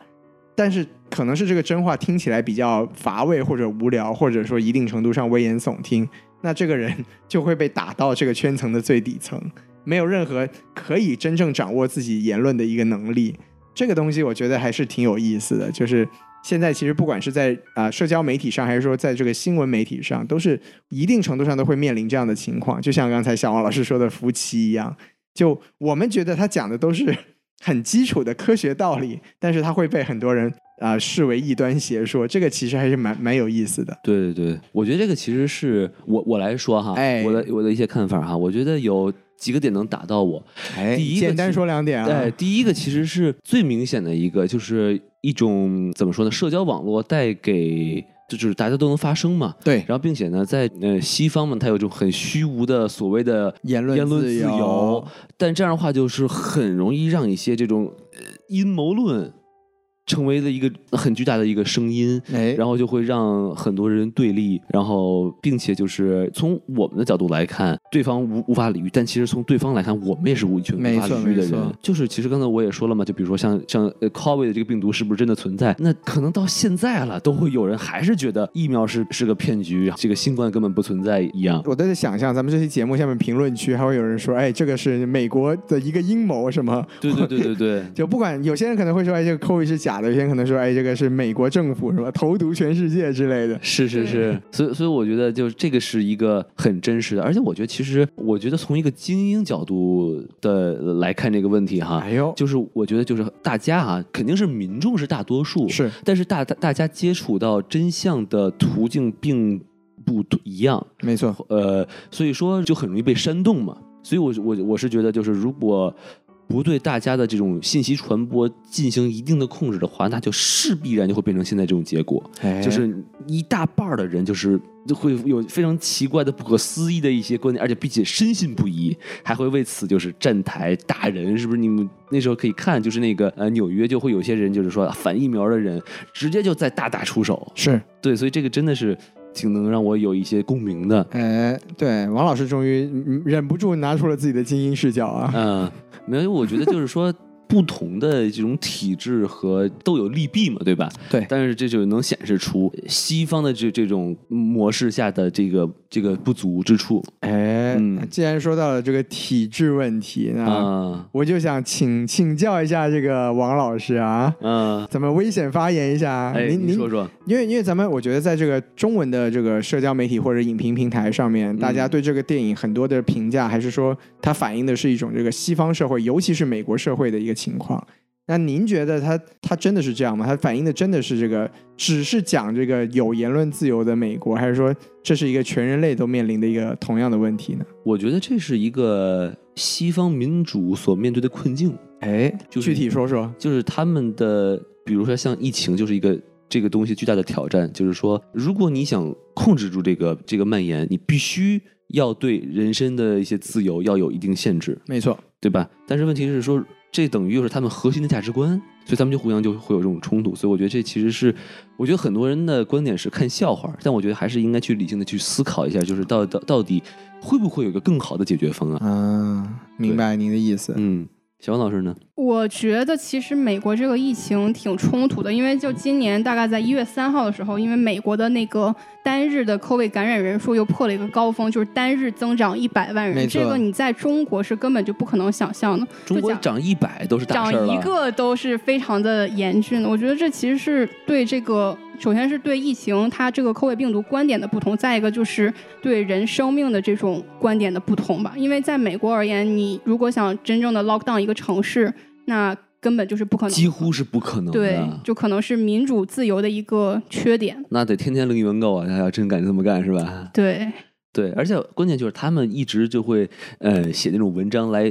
但是可能是这个真话听起来比较乏味或者无聊，或者说一定程度上危言耸听，那这个人 [laughs] 就会被打到这个圈层的最底层，没有任何可以真正掌握自己言论的一个能力。这个东西我觉得还是挺有意思的，就是现在其实不管是在啊、社交媒体上，还是说在这个新闻媒体上，都是一定程度上都会面临这样的情况。就像刚才小王老师说的夫妻一样，就我们觉得他讲的都是很基础的科学道理，但是它会被很多人啊、视为异端邪说，这个其实还是蛮蛮有意思的。对对对，我觉得这个其实是我我来说哈，哎我的我的一些看法哈，我觉得有几个点能打到我。哎，第一个简单说两点啊，对，第一个其实是最明显的一个，就是一种怎么说呢？社交网络带给，就就是大家都能发声嘛。对，然后，并且呢，在呃西方嘛，它有这种很虚无的所谓的言论言论自自由由，但这样的话就是很容易让一些这种呃阴谋论成为了一个很巨大的一个声音，哎，然后就会让很多人对立，然后并且就是从我们的角度来看，对方无无法理喻，但其实从对方来看，我们也是无全无没法理喻的人。就是其实刚才我也说了嘛，就比如说像像呃 COVID 的这个病毒是不是真的存在？那可能到现在了，都会有人还是觉得疫苗是是个骗局，这个新冠根本不存在一样。我都在想象咱们这期节目下面评论区还会有人说，哎，这个是美国的一个阴谋什么？对对对对对。[laughs] 就不管有些人可能会说，哎，这个 COVID 是假有些人可能说，哎，这个是美国政府是吧，投毒全世界之类的。是是是，所以所以我觉得就是这个是一个很真实的，而且我觉得其实我觉得从一个精英角度的来看这个问题哈，哎呦，就是我觉得就是大家啊，肯定是民众是大多数，是。但是大大大家接触到真相的途径并不一样，没错，呃，所以说就很容易被煽动嘛。所以我我我是觉得，就是如果不对大家的这种信息传播进行一定的控制的话，那就势必然就会变成现在这种结果，哎。就是一大半儿的人就是就会有非常奇怪的、不可思议的一些观点，而且并且深信不疑，还会为此就是站台打人，是不是？你们那时候可以看，就是那个呃纽约就会有些人就是说反疫苗的人，直接就在大打出手，是，对，所以这个真的是挺能让我有一些共鸣的。哎，对，王老师终于嗯忍不住拿出了自己的精英视角啊。嗯，没有，我觉得就是说。不同的这种体制和都有利弊嘛，对吧？对。但是这就能显示出西方的这这种模式下的这个这个不足之处。哎，嗯。既然说到了这个体制问题，那啊。我就想请请教一下这个王老师啊，嗯！咱们危险发言一下，哎，您您你说说，因为因为咱们我觉得在这个中文的这个社交媒体或者影评平台上面，大家对这个电影很多的评价，还是说它反映的是一种这个西方社会，尤其是美国社会的一个情况。那您觉得它它真的是这样吗？它反映的真的是这个，只是讲这个有言论自由的美国，还是说这是一个全人类都面临的一个同样的问题呢？我觉得这是一个西方民主所面对的困境，哎，就是具体说说。就是他们的，比如说像疫情，就是一个这个东西巨大的挑战，就是说，如果你想控制住这个这个蔓延，你必须要对人身的一些自由要有一定限制，没错，对吧？但是问题是说，这等于又是他们核心的价值观，所以他们就互相就会有这种冲突。所以我觉得这其实是，我觉得很多人的观点是看笑话，但我觉得还是应该去理性的去思考一下，就是到到到底会不会有一个更好的解决方案？嗯，明白您的意思。嗯，小王老师呢？我觉得其实美国这个疫情挺冲突的，因为就今年大概在一月三号的时候，因为美国的那个单日的 COVID 感染人数又破了一个高峰，就是单日增长一百万人，这个你在中国是根本就不可能想象的。中国涨一百都是大长事儿了。一个都是非常的严峻的。我觉得这其实是对这个，首先是对疫情它这个 COVID 病毒观点的不同，再一个就是对人生命的这种观点的不同吧。因为在美国而言，你如果想真正的 lock down 一个城市，那根本就是不可能，几乎是不可能的。对，就可能是民主自由的一个缺点。那得天天零元购啊！他要真敢这么干是吧？对，对，而且关键就是他们一直就会呃写那种文章来，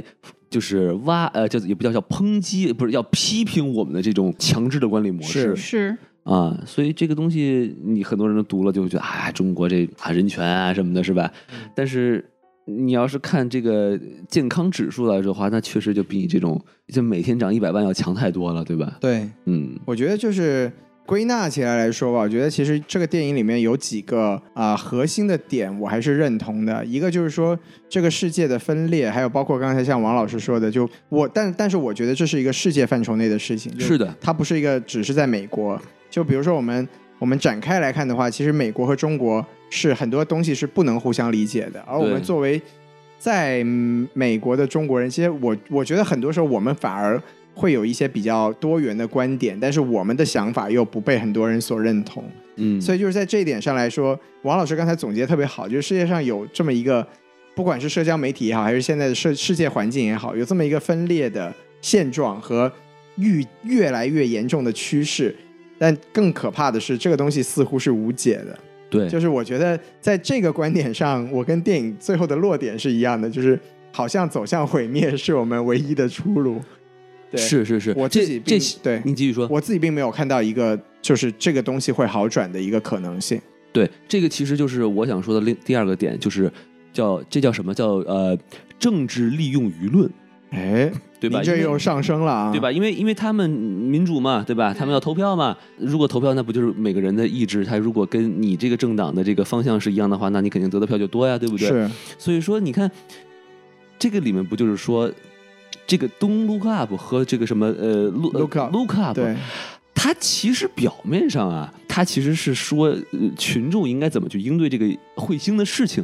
就是挖呃叫也不叫叫抨击，不是要批评我们的这种强制的管理模式是，啊。所以这个东西你很多人都读了就会觉得啊，中国这啊人权啊什么的，是吧？但是。你要是看这个健康指数来说的话，那确实就比你这种就每天涨一百万要强太多了，对吧？对，嗯我觉得就是归纳起来来说吧，我觉得其实这个电影里面有几个啊、核心的点，我还是认同的。一个就是说这个世界的分裂，还有包括刚才像王老师说的，就我但但是我觉得这是一个世界范畴内的事情，是的，它不是一个只是在美国。就比如说我们我们展开来看的话，其实美国和中国是很多东西是不能互相理解的，而我们作为在嗯美国的中国人，其实我我觉得很多时候我们反而会有一些比较多元的观点，但是我们的想法又不被很多人所认同。嗯，所以就是在这一点上来说，王老师刚才总结得特别好，就是世界上有这么一个，不管是社交媒体也好，还是现在的世世界环境也好，有这么一个分裂的现状和愈越来越严重的趋势。但更可怕的是，这个东西似乎是无解的。对，就是我觉得在这个观点上，我跟电影最后的落点是一样的，就是好像走向毁灭是我们唯一的出路。对，是是是，我自己这对。你继续说。我自己并没有看到一个就是这个东西会好转的一个可能性。对，这个其实就是我想说的另第二个点，就是叫这叫什么？叫呃政治利用舆论，哎，对吧？因为你这又上升了啊，对？吧？因为因为他们民主嘛，对吧？他们要投票嘛。如果投票，那不就是每个人的意志？他如果跟你这个政党的这个方向是一样的话，那你肯定得的票就多呀，对不对？。是，所以说，你看这个里面不就是说，这个 Don't Look Up 和这个什么呃 Look Look Up Look Up，对，它其实表面上啊，它其实是说、呃、群众应该怎么去应对这个彗星的事情，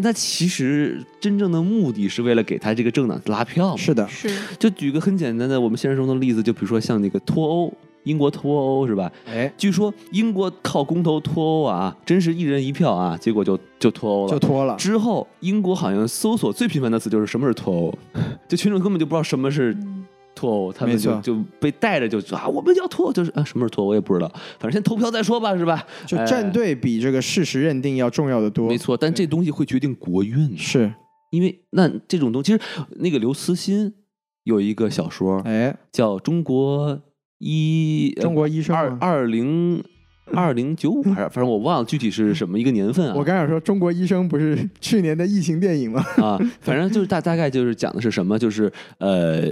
但他其实真正的目的是为了给他这个政党拉票嘛。是的，是，就举个很简单的我们现实中的例子，就比如说像那个脱欧。英国脱欧是吧？哎，据说英国靠公投脱欧啊，真是一人一票啊，结果就就脱欧了。就脱了。之后，英国好像搜索最频繁的词就是什么是脱欧，[laughs] 就群众根本就不知道什么是脱欧，他们就就被带着就啊，我们要脱欧，就是啊，什么是脱欧我也不知道，反正先投票再说吧，是吧？就哎站队比这个事实认定要重要的多。没错，但这东西会决定国运，是，因为那这种东西，其实那个刘慈欣有一个小说哎，叫《中国医中国医生二二零二零九五 [laughs] 还是反正我忘了具体是什么一个年份啊。我刚想说，中国医生不是去年的疫情电影吗？啊，反正就是大大概就是讲的是什么，就是呃，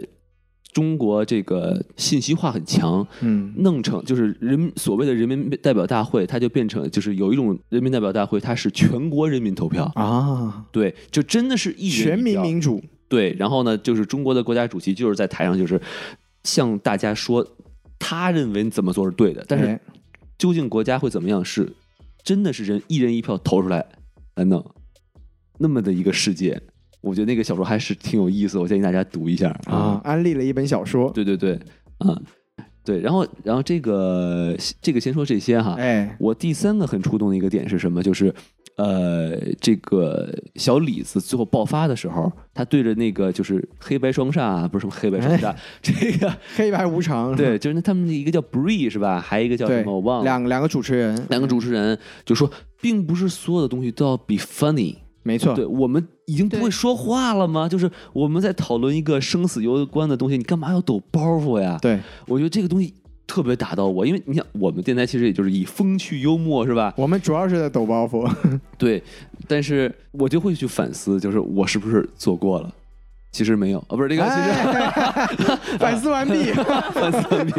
中国这个信息化很强，嗯，弄成就是人所谓的人民代表大会，它就变成就是有一种人民代表大会，它是全国人民投票，啊，对，就真的是一人全民民主，对，然后呢，就是中国的国家主席就是在台上就是向大家说他认为怎么做是对的，但是哎。究竟国家会怎么样是真的是人一人一票投出来来弄那么的一个世界。我觉得那个小说还是挺有意思，我建议大家读一下啊，。安利了一本小说。对对对，啊，对，然后然后这个这个先说这些哈，哎，我第三个很触动的一个点是什么？就是，呃，这个小李子最后爆发的时候，他对着那个就是黑白双煞啊，不是什么黑白双煞，这个黑白无常。[laughs] 对，就是那他们一个叫 Bree 是吧？还有一个叫什么我忘，了。两两个主持人，两个主持人就说，并不是所有的东西都要 be funny。没错对，我们已经不会说话了吗？就是我们在讨论一个生死攸关的东西，你干嘛要抖包袱呀？对，我觉得这个东西特别打到我，因为你想，我们电台其实也就是以风趣幽默是吧？我们主要是在抖包袱。[laughs] 对，但是我就会去反思，就是我是不是做过了？其实没有啊，不是这个，其实、[laughs] 哎反思完毕。[laughs] 反思完毕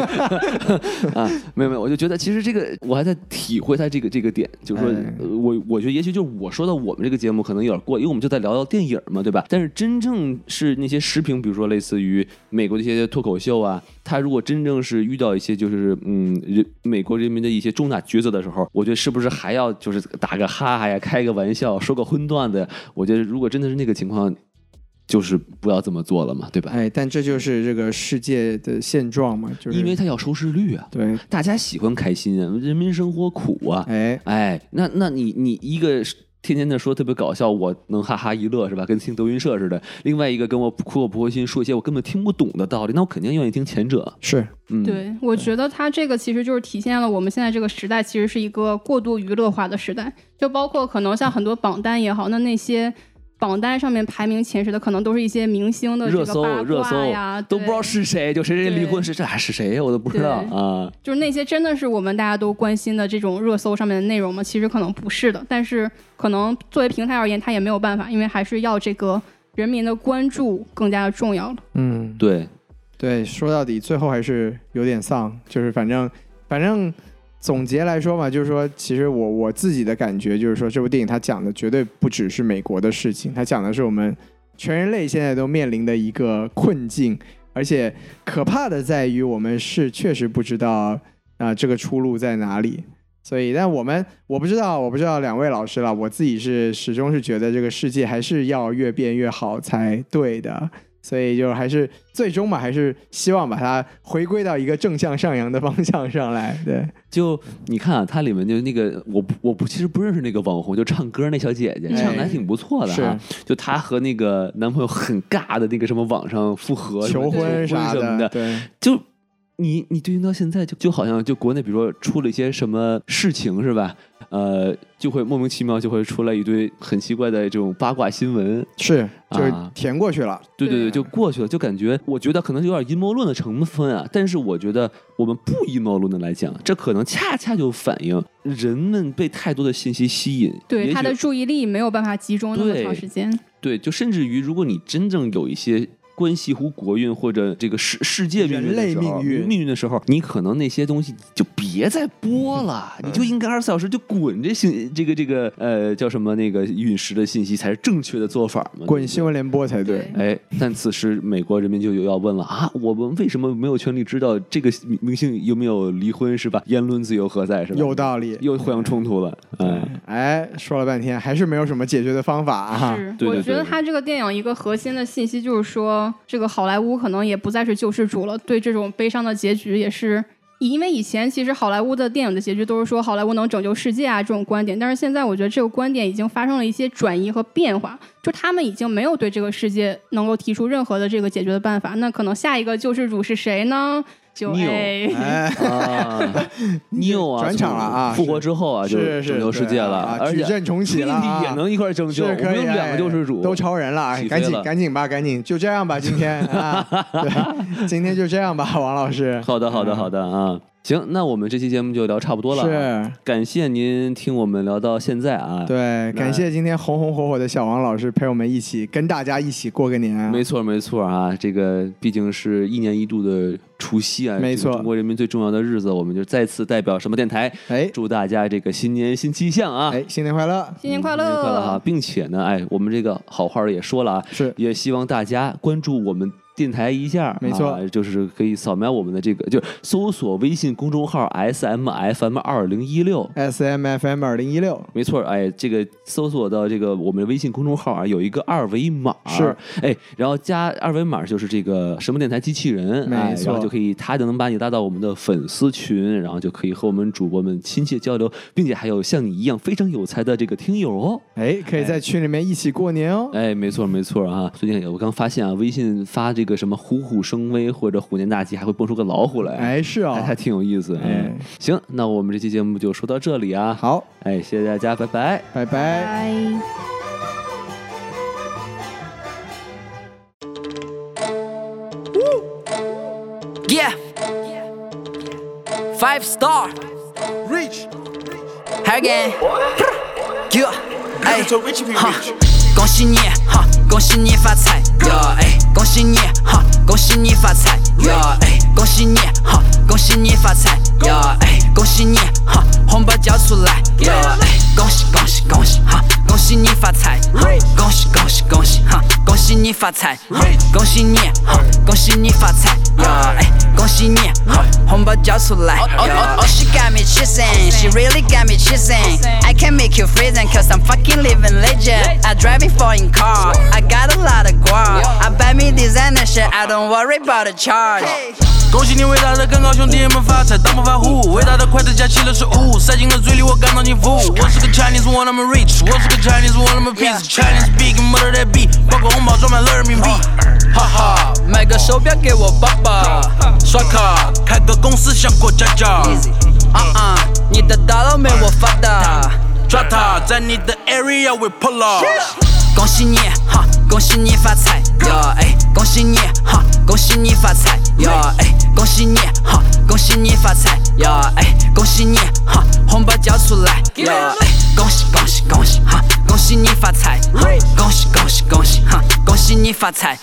[laughs] 啊，没有没有，我就觉得其实这个我还在体会他这个这个点，就是说、我我觉得也许就是我说到我们这个节目可能有点过，因为我们就在聊聊电影嘛，对吧？但是真正是那些时评，比如说类似于美国的一些脱口秀啊，他如果真正是遇到一些就是嗯人美国人民的一些重大抉择的时候，我觉得是不是还要就是打个哈哈呀，开个玩笑，说个荤段子？我觉得如果真的是那个情况。就是不要这么做了嘛，对吧？哎，但这就是这个世界的现状嘛，就是因为它要收视率啊，对，大家喜欢开心啊，人民生活苦啊，哎，哎，那那你你一个天天的说特别搞笑，我能哈哈一乐是吧？跟听德云社似的。另外一个跟我苦口婆心说一些我根本听不懂的道理，那我肯定愿意听前者。是嗯，，对，我觉得他这个其实就是体现了我们现在这个时代其实是一个过度娱乐化的时代，就包括可能像很多榜单也好，那那些。榜单上面排名前十的，可能都是一些明星的这热搜热搜呀，都不知道是谁，就谁谁离婚对是这还是谁呀？我都不知道啊。就是那些真的是我们大家都关心的这种热搜上面的内容吗？其实可能不是的，但是可能作为平台而言，它也没有办法，因为还是要这个人民的关注更加的重要了。嗯，对，对，说到底最后还是有点丧，就是反正反正总结来说嘛，就是说，其实我我自己的感觉就是说，这部电影它讲的绝对不只是美国的事情，它讲的是我们全人类现在都面临的一个困境，而且可怕的在于我们是确实不知道啊、这个出路在哪里。所以，但我们我不知道，我不知道两位老师了。我自己是始终是觉得这个世界还是要越变越好才对的。所以就还是最终嘛，还是希望把它回归到一个正向上扬的方向上来。对，就你看啊，它里面就那个我不我不其实不认识那个网红，就唱歌那小姐姐，哎唱的还挺不错的哈。是就她和那个男朋友很尬的那个什么网上复合、求婚婚啥什么的，对，就你你对应到现在就就好像就国内比如说出了一些什么事情是吧？呃，就会莫名其妙就会出来一堆很奇怪的这种八卦新闻，是就是啊填过去了。对对对，对就过去了，就感觉我觉得可能有点阴谋论的成分啊，但是我觉得我们不阴谋论的来讲，这可能恰恰就反映人们被太多的信息吸引，对他的注意力没有办法集中那么长时间。对，就甚至于如果你真正有一些。关系乎国运或者这个世世界命运的人类时候命运命运的时候，你可能那些东西就别再播了，你就应该二十四小时就滚这信这个这个呃叫什么那个陨石的信息才是正确的做法嘛？滚新闻联播才对。哎，但此时美国人民就有要问了啊，我们为什么没有权利知道这个明明星有没有离婚是吧？言论自由何在是吧？有道理，又互相冲突了，哎，哎，说了半天还是没有什么解决的方法啊。是，对对我觉得他这个电影一个核心的信息就是说，这个好莱坞可能也不再是救世主了，对这种悲伤的结局也是因为以前其实好莱坞的电影的结局都是说好莱坞能拯救世界啊这种观点，但是现在我觉得这个观点已经发生了一些转移和变化，就他们已经没有对这个世界能够提出任何的这个解决的办法。那可能下一个救世主是谁呢？就 Neo 哎，哎，[laughs] 啊转场了啊复活之后啊，就是是拯救世界了，啊而且矩阵重启了啊也能一块儿拯救，我是可以们两个哎救世主，都超人了，哎赶紧赶紧吧，赶紧就这样吧，今天啊，对，[laughs] 今天就这样吧，王老师。好的，好的，好的啊。行，那我们这期节目就聊差不多了。，是，感谢您听我们聊到现在啊。，对，感谢今天红红火火的小王老师陪我们一起跟大家一起过个年啊。没错，没错啊，这个毕竟是一年一度的除夕啊，没错中国人民最重要的日子，我们就再次代表什么电台，哎祝大家这个新年新气象啊！哎，新年快乐！新年快新年快乐哈，乐！并且呢，哎，我们这个好话也说了啊，是也希望大家关注我们电台一下，没错啊就是可以扫描我们的这个，就搜索微信公众号 S M F M 二零一六。S M F M 二零一六，没错，哎，这个搜索到这个我们微信公众号啊，有一个二维码，是，哎，然后加二维码就是这个什么电台机器人，哎没错然后就可以，他就能把你拉到我们的粉丝群，然后就可以和我们主播们亲切交流，并且还有像你一样非常有才的这个听友哦。哎，可以在群里面一起过年哦。哎，没错没错啊！最近我刚发现啊，微信发这个什么虎虎生威或者虎年大吉，还会蹦出个老虎来，哎，是哦，还还挺有意思。哎嗯，行，那我们这期节目就说到这里啊。，好，哎，谢谢大家，拜拜。拜拜。拜。Yeah. Five star. Reach. Again. Yeah. 哎 Hey, to Richie 恭喜你哈，恭喜你发财呀！哎，恭恭喜你哈，恭喜你发财哟！哎，恭喜你哈，恭喜你发财呀！哎，恭喜你哈，红包交出来呀！哎，恭喜恭喜恭喜哈，恭喜你发财！恭喜恭喜恭喜哈，恭喜你发财！恭喜你哈，恭喜你发财呀！哎，恭喜你哈，红包交出来呀！Oh, she got me chasing, she really got me chasing. I can make you freezing cause I'm fucking living legend. I driving foreign car, I got a lot of guap. I buy me designer shit, I don't worry about the charge. 恭喜你伟大的更高兄弟们发财，当不发户，伟大的筷子夹起了食物，塞进了嘴里，我感到幸福。我是个 Chinese one I'm rich，我是个 Chinese one I'm a piece，Chinese speaking mother that beat，包括红包装满了人民币。哈哈，买个手表给我爸爸。刷卡开个公司想过家家，啊啊，你的大佬没我发达。抓他在你的 area we pull up。恭喜你哈，恭喜你发财哟！哎，恭喜你哈，恭喜你发财哟！哎，恭喜你哈，恭喜你发财呀！哎，恭喜你哈，红包交出来呀！哎，恭喜恭喜恭喜哈，恭喜你发财！恭喜恭喜恭喜哈，恭喜你发财！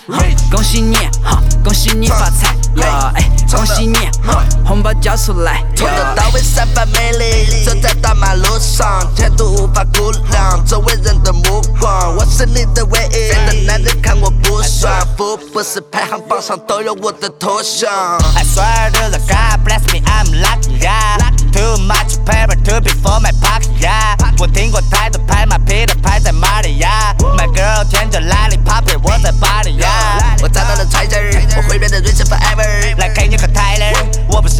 恭喜你哈，恭喜你发财呀！哎，恭喜你哈，红包交出来从头！到尾散发魅力，走在大马路上，前途无法估量，周围人的目光，我是你的唯一。别的男人看我不爽，福布斯排行榜上都有我的头像。I swear to the God bless me, I'm lucky, yeah. Too much paper to be for my pocket, yeah. 我听过太多拍马屁的拍在马里呀。My girl 天着 lollipop，我在巴黎呀。我找到了 treasure，，我会变得 rich forever。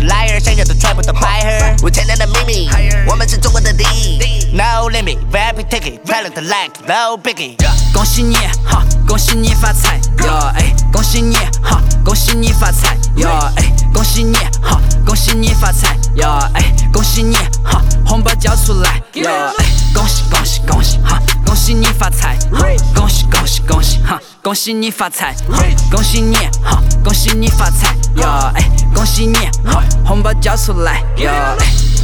liar，想要的全部都白盒。五千年的秘密，我们是中国的第一。No limit, rapid ticket, talent like no biggie. 恭喜你哈，恭喜你发财哟！哎，恭喜你哈，恭喜你发财哟！哎，恭喜你哈，恭喜你发财哟！哎，恭喜你哈，红包交出来哟！哎，恭喜恭喜恭喜哈，恭喜你发财！恭喜恭喜恭喜哈，恭喜你发财！恭喜你哈，恭喜你发财哟！哎，恭喜你哈，红包交出来哟！哎。